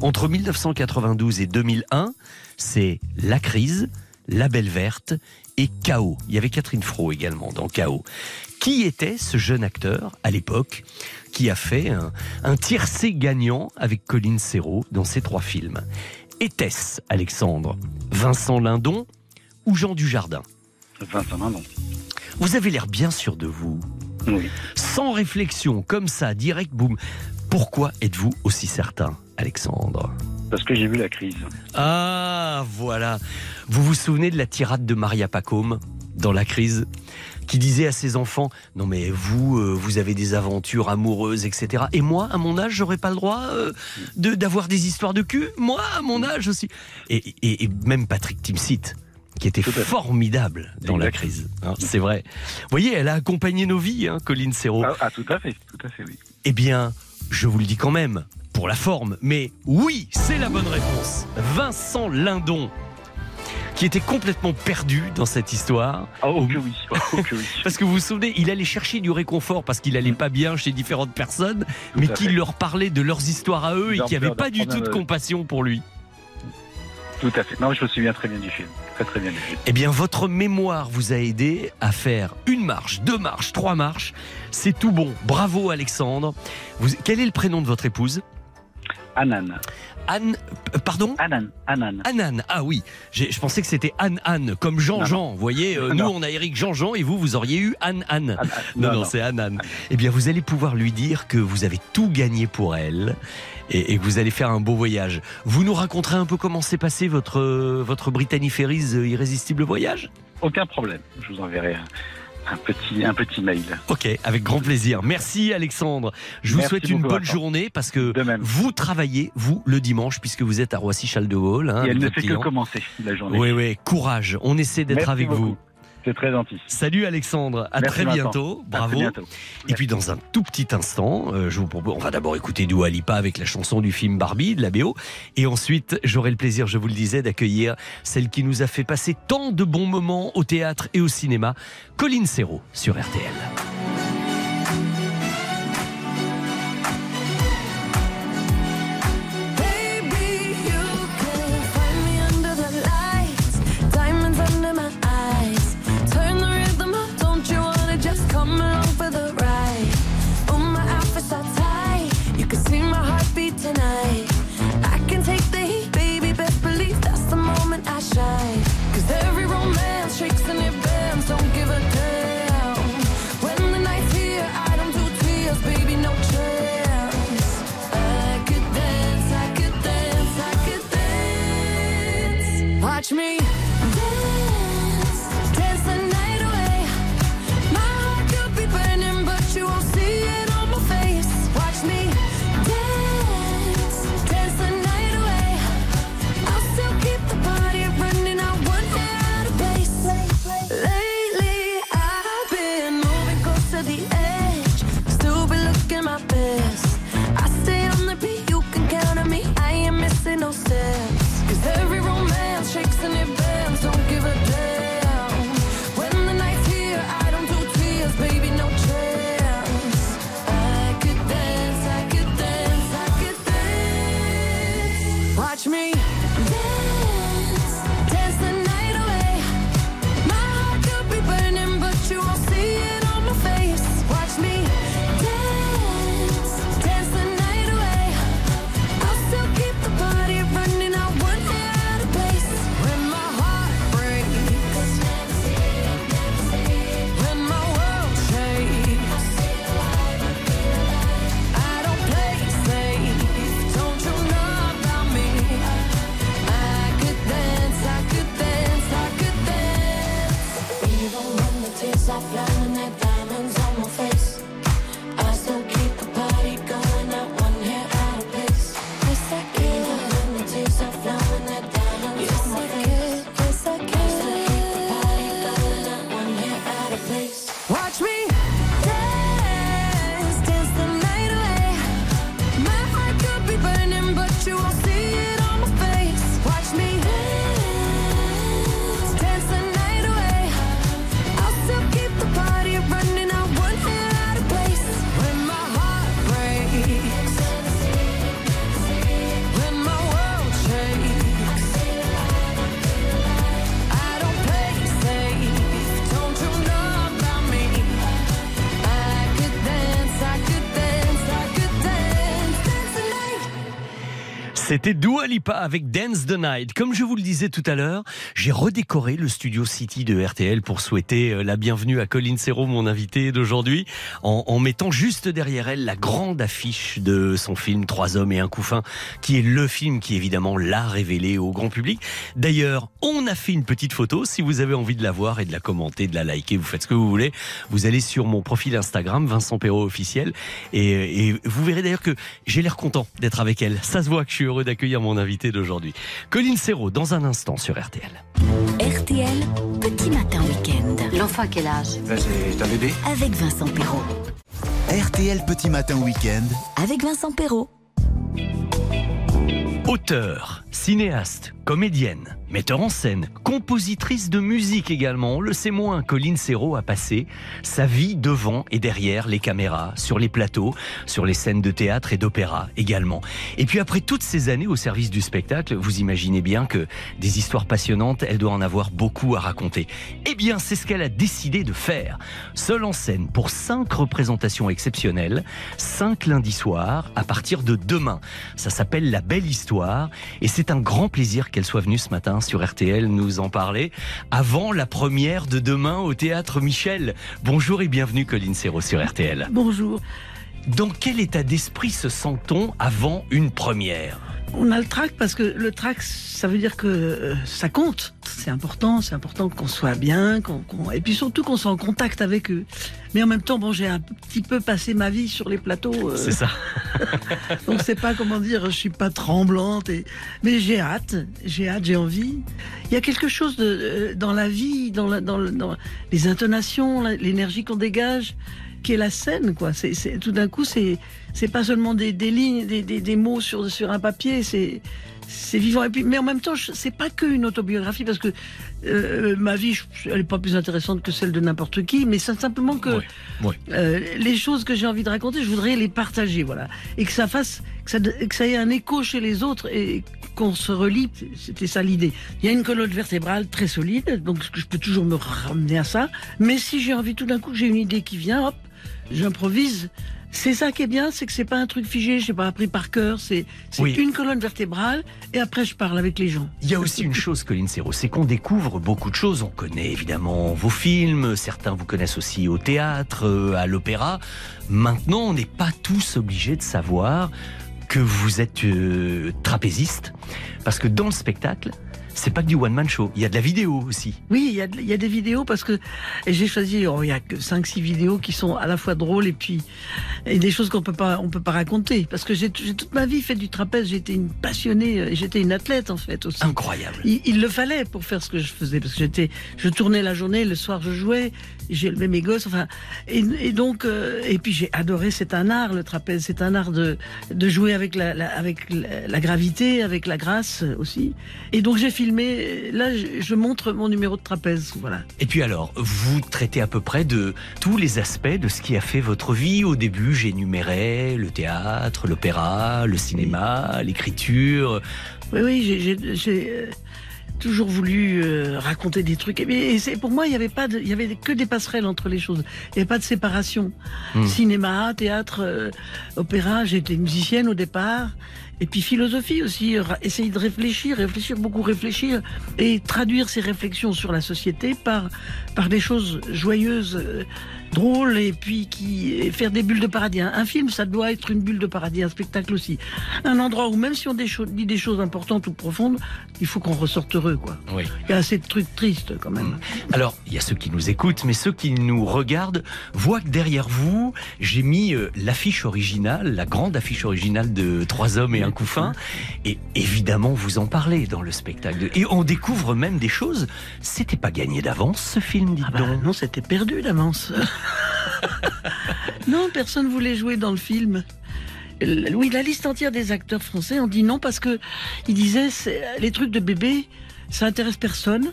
entre 1992 et 2001. C'est La crise, La Belle Verte et Chaos. Il y avait Catherine Fro également dans Chaos. Qui était ce jeune acteur à l'époque qui a fait un, un tiercé gagnant avec Colin Serrault dans ces trois films? Était-ce, Alexandre, Vincent Lindon ou Jean Dujardin? Vincent Lindon. Vous avez l'air bien sûr de vous. Oui. Sans réflexion, comme ça, direct, boum. Pourquoi êtes-vous aussi certain, Alexandre? Parce que j'ai vu la crise. Ah, voilà. Vous vous souvenez de la tirade de Maria Pacôme dans la crise? Qui disait à ses enfants non mais vous euh, vous avez des aventures amoureuses etc et moi à mon âge j'aurais pas le droit euh, de d'avoir des histoires de cul. Moi à mon âge aussi. Et, et- et même Patrick Timsit qui était formidable dans la crise hein, c'est vrai. Vous voyez elle a accompagné nos vies hein, Colline Serrault. Ah, ah, tout à fait, tout à fait, oui. eh bien, je vous le dis quand même, pour la forme, mais oui, c'est la bonne réponse. Vincent Lindon, qui était complètement perdu dans cette histoire. Oh que oui, oh que oui. Parce que vous vous souvenez, il allait chercher du réconfort parce qu'il allait pas bien chez différentes personnes, mais qui leur parlait de leurs histoires à eux et qui n'avaient pas du tout de compassion pour lui. Tout à fait. Non, je me souviens très bien du film. Très très bien du film. Eh bien, votre mémoire vous a aidé à faire une marche, deux marches, trois marches. C'est tout bon. Bravo, Alexandre. Vous- quel est le prénom de votre épouse? Anan. Anne, pardon Anan. Anan. Anan, ah oui, je pensais que c'était Anne Anne, comme Jean-Jean. Vous voyez, euh, nous on a Eric Jean-Jean et vous, vous auriez eu Anne Anne. non, non, non, c'est Anne. Eh bien, vous allez pouvoir lui dire que vous avez tout gagné pour elle et, et que vous allez faire un beau voyage. Vous nous raconterez un peu comment s'est passé votre, euh, votre Ferries euh, Irrésistible Voyage? Aucun problème. Je vous enverrai un, un petit, un petit mail. Ok, avec grand plaisir. Merci Alexandre. Je vous Merci souhaite une bonne journée parce que vous travaillez, vous, le dimanche, puisque vous êtes à Roissy-Charles de Gaulle. hein, Et elle ne fait que commencer la journée. Oui, oui, courage. On essaie d'être avec beaucoup. vous. C'est très gentil. Salut Alexandre, à Merci, très bientôt, bravo. bientôt. Et puis dans un tout petit instant, euh, je vous propose, on va d'abord écouter Dua Lipa avec la chanson du film Barbie de la BO, et ensuite j'aurai le plaisir, je vous le disais, d'accueillir celle qui nous a fait passer tant de bons moments au théâtre et au cinéma, Colline Serrault sur RTL. Watch me dance, dance the night away. My heart could be burning, but you won't see it on my face. Watch me dance, dance the night away. I'll still keep the party running. I place. Lately, I've been moving close to the edge. Still be looking my best. I stay on the beat, you can count on me. I ain't missing no steps. C'était Dua Lipa avec Dance the Night. Comme je vous le disais tout à l'heure, j'ai redécoré le studio City de RTL pour souhaiter euh, la bienvenue à Colline Serrault, mon invité d'aujourd'hui, en, en mettant juste derrière elle la grande affiche de son film Trois hommes et un couffin, qui est le film qui évidemment l'a révélé au grand public. D'ailleurs, on a fait une petite photo. Si vous avez envie de la voir et de la commenter, de la liker, vous faites ce que vous voulez. Vous allez sur mon profil Instagram, Vincent Perrault officiel, et, et vous verrez d'ailleurs que j'ai l'air content d'être avec elle. Ça se voit que je suis heureux d'accueillir mon invité d'aujourd'hui. Colline Serrault, dans un instant sur RTL. RTL, petit matin week-end. L'enfant à quel âge? C'est un bébé Avec Vincent Perrault. RTL Petit Matin Week-end. Avec Vincent Perrault. Auteur, cinéaste, comédienne, metteur en scène, compositrice de musique également, on le sait moins, Colline Serrault a passé sa vie devant et derrière les caméras, sur les plateaux, sur les scènes de théâtre et d'opéra également. Et puis après toutes ces années au service du spectacle, vous imaginez bien que des histoires passionnantes, elle doit en avoir beaucoup à raconter. Eh bien, c'est ce qu'elle a décidé de faire. Seule en scène pour cinq représentations exceptionnelles, cinq lundis soirs, à partir de demain. Ça s'appelle La Belle Histoire et c'est un grand plaisir qu'elle soit venue ce matin sur RTL nous en parler avant la première de demain au théâtre Michel. Bonjour et bienvenue Colline Serrault sur RTL. Bonjour. Dans quel état d'esprit se sent-on avant une première? On a le trac parce que le trac, ça veut dire que euh, ça compte. C'est important, c'est important qu'on soit bien, qu'on, qu'on- et puis surtout qu'on soit en contact avec eux. Mais en même temps, bon, j'ai un petit peu passé ma vie sur les plateaux. euh, C'est ça. donc c'est pas comment dire, je suis pas tremblante, et... mais j'ai hâte, j'ai hâte, j'ai envie. Il y a quelque chose de, euh, dans la vie, dans, la- dans, le- dans les intonations, l'énergie qu'on dégage, qui est la scène, quoi. C'est, c'est- tout d'un coup, c'est, c'est pas seulement des, des lignes, des, des, des mots sur, sur un papier, c'est, c'est vivant. Et puis, mais en même temps, c'est pas que une autobiographie parce que euh, ma vie, elle est pas plus intéressante que celle de n'importe qui, mais c'est simplement que euh, les choses que j'ai envie de raconter, je voudrais les partager, voilà, et que ça fasse, que ça, que ça ait un écho chez les autres et qu'on se relie. C'était ça l'idée. Il y a une colonne vertébrale très solide, donc je peux toujours me ramener à ça. Mais si j'ai envie tout d'un coup, j'ai une idée qui vient, hop, j'improvise. C'est ça qui est bien, c'est que c'est pas un truc figé, je n'ai pas appris par cœur, c'est Oui. une colonne vertébrale et après je parle avec les gens. Il y a aussi une chose, Colline Serrault, c'est qu'on découvre beaucoup de choses. On connaît évidemment vos films, certains vous connaissent aussi au théâtre, euh, à l'opéra. Maintenant, on n'est pas tous obligés de savoir que vous êtes euh, trapéziste, parce que dans le spectacle, c'est pas que du one-man show, il y a de la vidéo aussi. Oui, il y, a de- il y a des vidéos parce que j'ai choisi, oh, il y a que 5-6 vidéos qui sont à la fois drôles et puis et des choses qu'on peut pas, on peut pas raconter. Parce que j'ai j'ai toute ma vie fait du trapèze, j'étais une passionnée, euh, j'étais une athlète en fait aussi. Incroyable. Il, il le fallait pour faire ce que je faisais parce que j'étais, je tournais la journée, le soir je jouais, j'ai élevé mes gosses, enfin et, et donc euh, et puis j'ai adoré, c'est un art le trapèze, c'est un art de de jouer avec la, la- avec la, la gravité, avec la grâce aussi. Et donc j'ai filmé, là je, je montre mon numéro de trapèze, voilà. Et puis alors, vous traitez à peu près de tous les aspects de ce qui a fait votre vie. Au début, j'énumérais le théâtre, l'opéra, le cinéma, l'écriture. Oui, oui, j'ai- toujours voulu euh, raconter des trucs. Et, et c'est pour moi, il y avait pas, de- il y avait que des passerelles entre les choses. Il n'y avait pas de séparation. Hmm. Cinéma, théâtre, euh, opéra. J'étais musicienne au départ. Et puis philosophie aussi, essayer de réfléchir, réfléchir, beaucoup réfléchir, et traduire ces réflexions sur la société par, par des choses joyeuses, euh, drôles, et puis qui et faire des bulles de paradis. Un, film, ça doit être une bulle de paradis, un spectacle aussi. Un endroit où même si on dit des choses importantes ou profondes, il faut qu'on ressorte heureux, quoi. Oui. Il y a assez de trucs tristes quand même. Alors, il y a ceux qui nous écoutent, mais ceux qui nous regardent voient que derrière vous, j'ai mis euh, l'affiche originale, la grande affiche originale de Trois hommes et un couffin. Et évidemment, vous en parlez dans le spectacle. Et on découvre même des choses. C'était pas gagné d'avance, ce film, dites. Ah bah Non, c'était perdu d'avance. non, personne voulait jouer dans le film. Euh, Oui, la liste entière des acteurs français ont dit non parce que ils disaient les trucs de bébé, ça intéresse personne.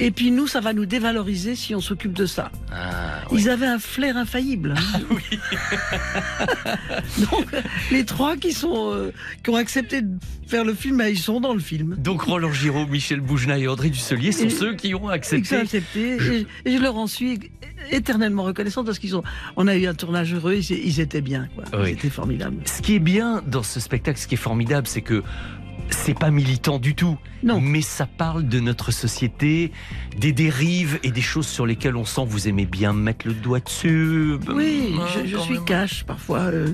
Et puis nous, ça va nous dévaloriser si on s'occupe de ça. Ah, Ils avaient un flair infaillible. hein. Donc les trois qui sont euh, qui ont accepté de faire le film, bah, ils sont dans le film. Donc Roland Giraud, Michel Boujna et Audrey Dusselier sont Et- ceux qui ont Ils ont accepté. accepté. Et, et je leur en suis éternellement reconnaissante parce qu'ils ont. On a eu un tournage heureux. Ils, ils étaient bien. Quoi. Oui. C'était formidable. Ce qui est bien dans ce spectacle, ce qui est formidable, c'est que c'est pas militant du tout. Non. Mais ça parle de notre société, des dérives et des choses sur lesquelles on sent vous aimez bien mettre le doigt dessus. Oui, Hein, je, suis même. cash parfois, euh,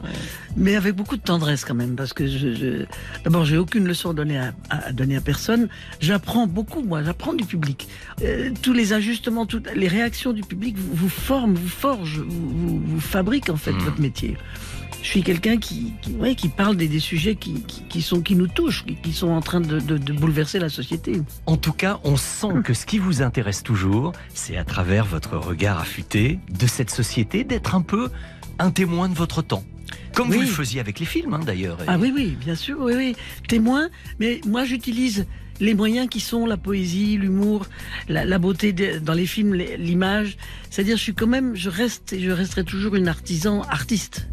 mais avec beaucoup de tendresse quand même, parce que je, je- d'abord j'ai aucune leçon à donner à, à donner à personne. J'apprends beaucoup, moi, j'apprends du public. Euh, tous les ajustements, toutes les réactions du public vous, vous forment, vous forgent, vous, vous, vous fabriquent en fait Mm. votre métier. Je suis quelqu'un qui, qui, ouais, qui parle des, des sujets qui, sont, qui nous touchent, qui, sont en train de, de- de bouleverser la société. En tout cas, on sent que ce qui vous intéresse toujours, c'est à travers votre regard affûté de cette société d'être un peu un témoin de votre temps. Comme vous le faisiez avec les films, hein, d'ailleurs. Ah oui, oui, bien sûr, oui, oui. Témoin, mais moi j'utilise les moyens qui sont la poésie, l'humour, la, la beauté de- dans les films, l'image. C'est-à-dire, je suis quand même, je reste et je resterai toujours une artisan artiste.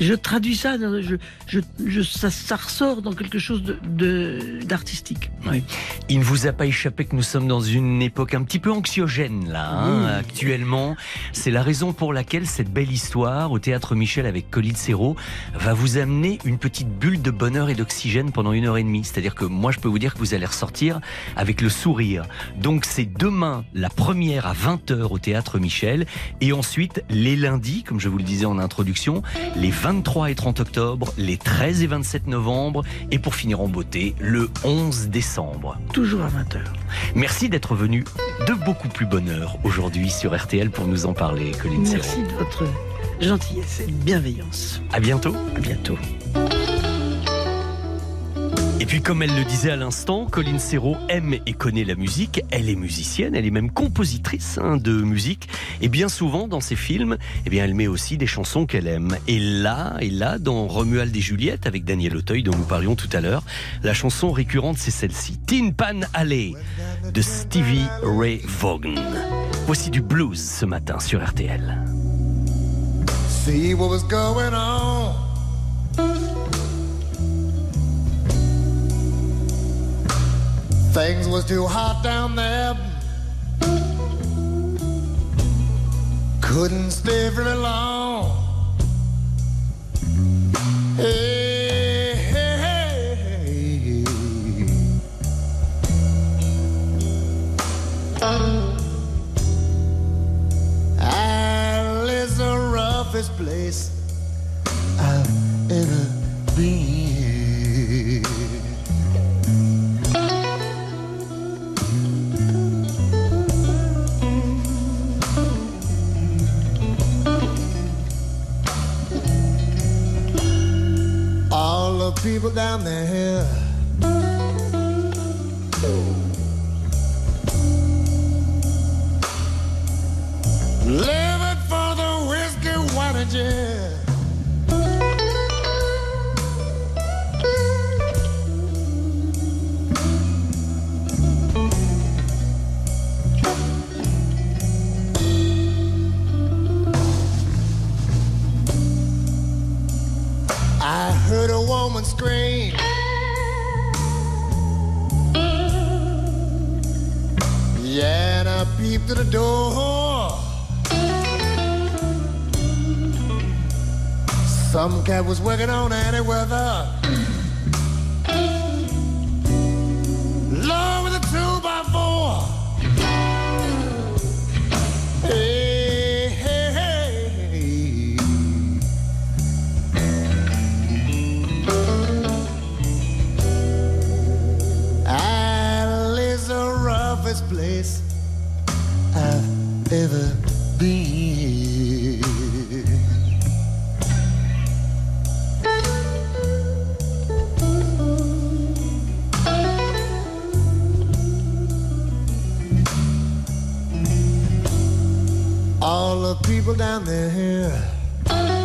Je traduis ça, je, je, je- ça, ça ressort dans quelque chose de- de d'artistique. Oui. Il ne vous a pas échappé que nous sommes dans une époque un petit peu anxiogène là, hein, actuellement. C'est la raison pour laquelle cette belle histoire au théâtre Michel avec Colline Serrault va vous amener une petite bulle de bonheur et d'oxygène pendant une heure et demie. C'est-à-dire que moi je peux vous dire que vous allez ressortir avec le sourire. Donc c'est demain la première à 20h au théâtre Michel et ensuite les lundis, comme je vous le disais en introduction, les 23 et 30 octobre, les 13 et 27 novembre, et pour finir en beauté, le 11 décembre. Toujours à 20h. Merci d'être venu de beaucoup plus bonne heure aujourd'hui sur RTL pour nous en parler, Colline. Merci de votre gentillesse et bienveillance. À bientôt. À bientôt. Et puis comme elle le disait à l'instant, Colline Serrault aime et connaît la musique, elle est musicienne, elle est même compositrice hein, de musique, et bien souvent dans ses films, eh bien, elle met aussi des chansons qu'elle aime. Et là, et là, dans Romuald et Juliette, avec Daniel Auteuil, dont nous parlions tout à l'heure, la chanson récurrente c'est celle-ci, Tin Pan Alley, de Stevie Ray Vaughan. Voici du blues ce matin sur RTL. See what was going on. Things was too hot down there. Couldn't stay very long. Hey, hey, hey. Alice the roughest place I've ever been. People down there. Living for the whiskey, wine, and heard a woman scream. Yeah, and I peeped to the door. Some cat was working on any weather. Lord with a two by four. Hey, All the people down there.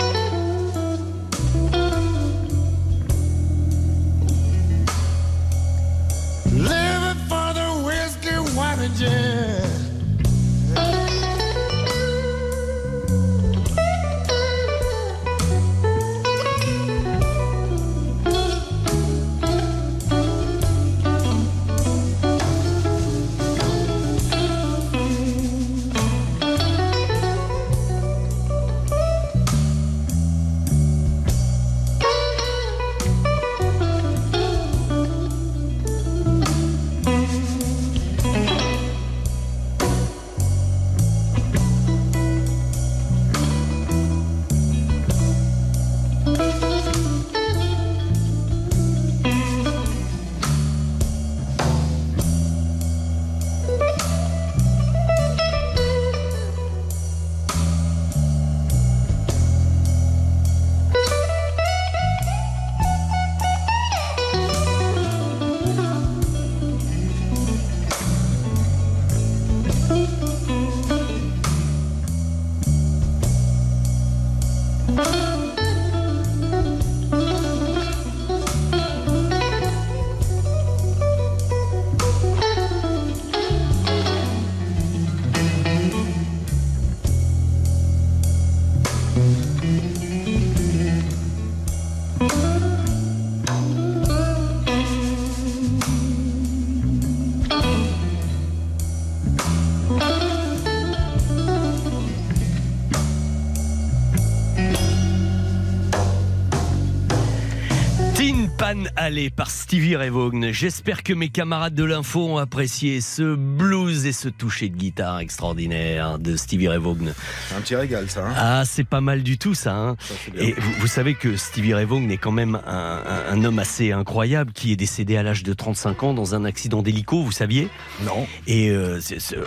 Régalé par Stevie Ray. J'espère que mes camarades de l'info ont apprécié ce blues et ce toucher de guitare extraordinaire de Stevie Ray Vaughan. Un petit régal, ça. hein. Ah, c'est pas mal du tout ça. hein. Et vous, vous savez que Stevie Ray Vaughan est quand même un, un- un homme assez incroyable qui est décédé à l'âge de 35 ans dans un accident d'hélico, vous saviez? Non. Et euh,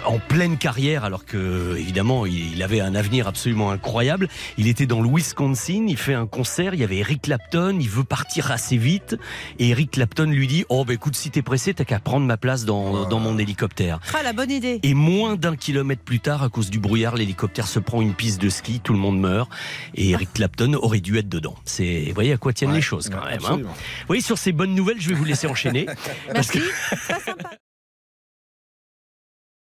en pleine carrière, alors que évidemment il, il avait un avenir absolument incroyable. Il était dans le Wisconsin, il fait un concert, il y avait Eric Clapton, il veut partir assez vite, et Eric Clapton lui dit Oh, bah écoute, si t'es pressé, t'as qu'à prendre ma place dans, dans mon hélicoptère. Ah, la bonne idée. Et moins d'un kilomètre plus tard, à cause du brouillard, l'hélicoptère se prend une piste de ski, tout le monde meurt, et Eric Clapton aurait dû être dedans. C'est, vous voyez à quoi tiennent les choses quand même. Hein. voyez, sur ces bonnes nouvelles, je vais vous laisser enchaîner. parce que- Très sympa.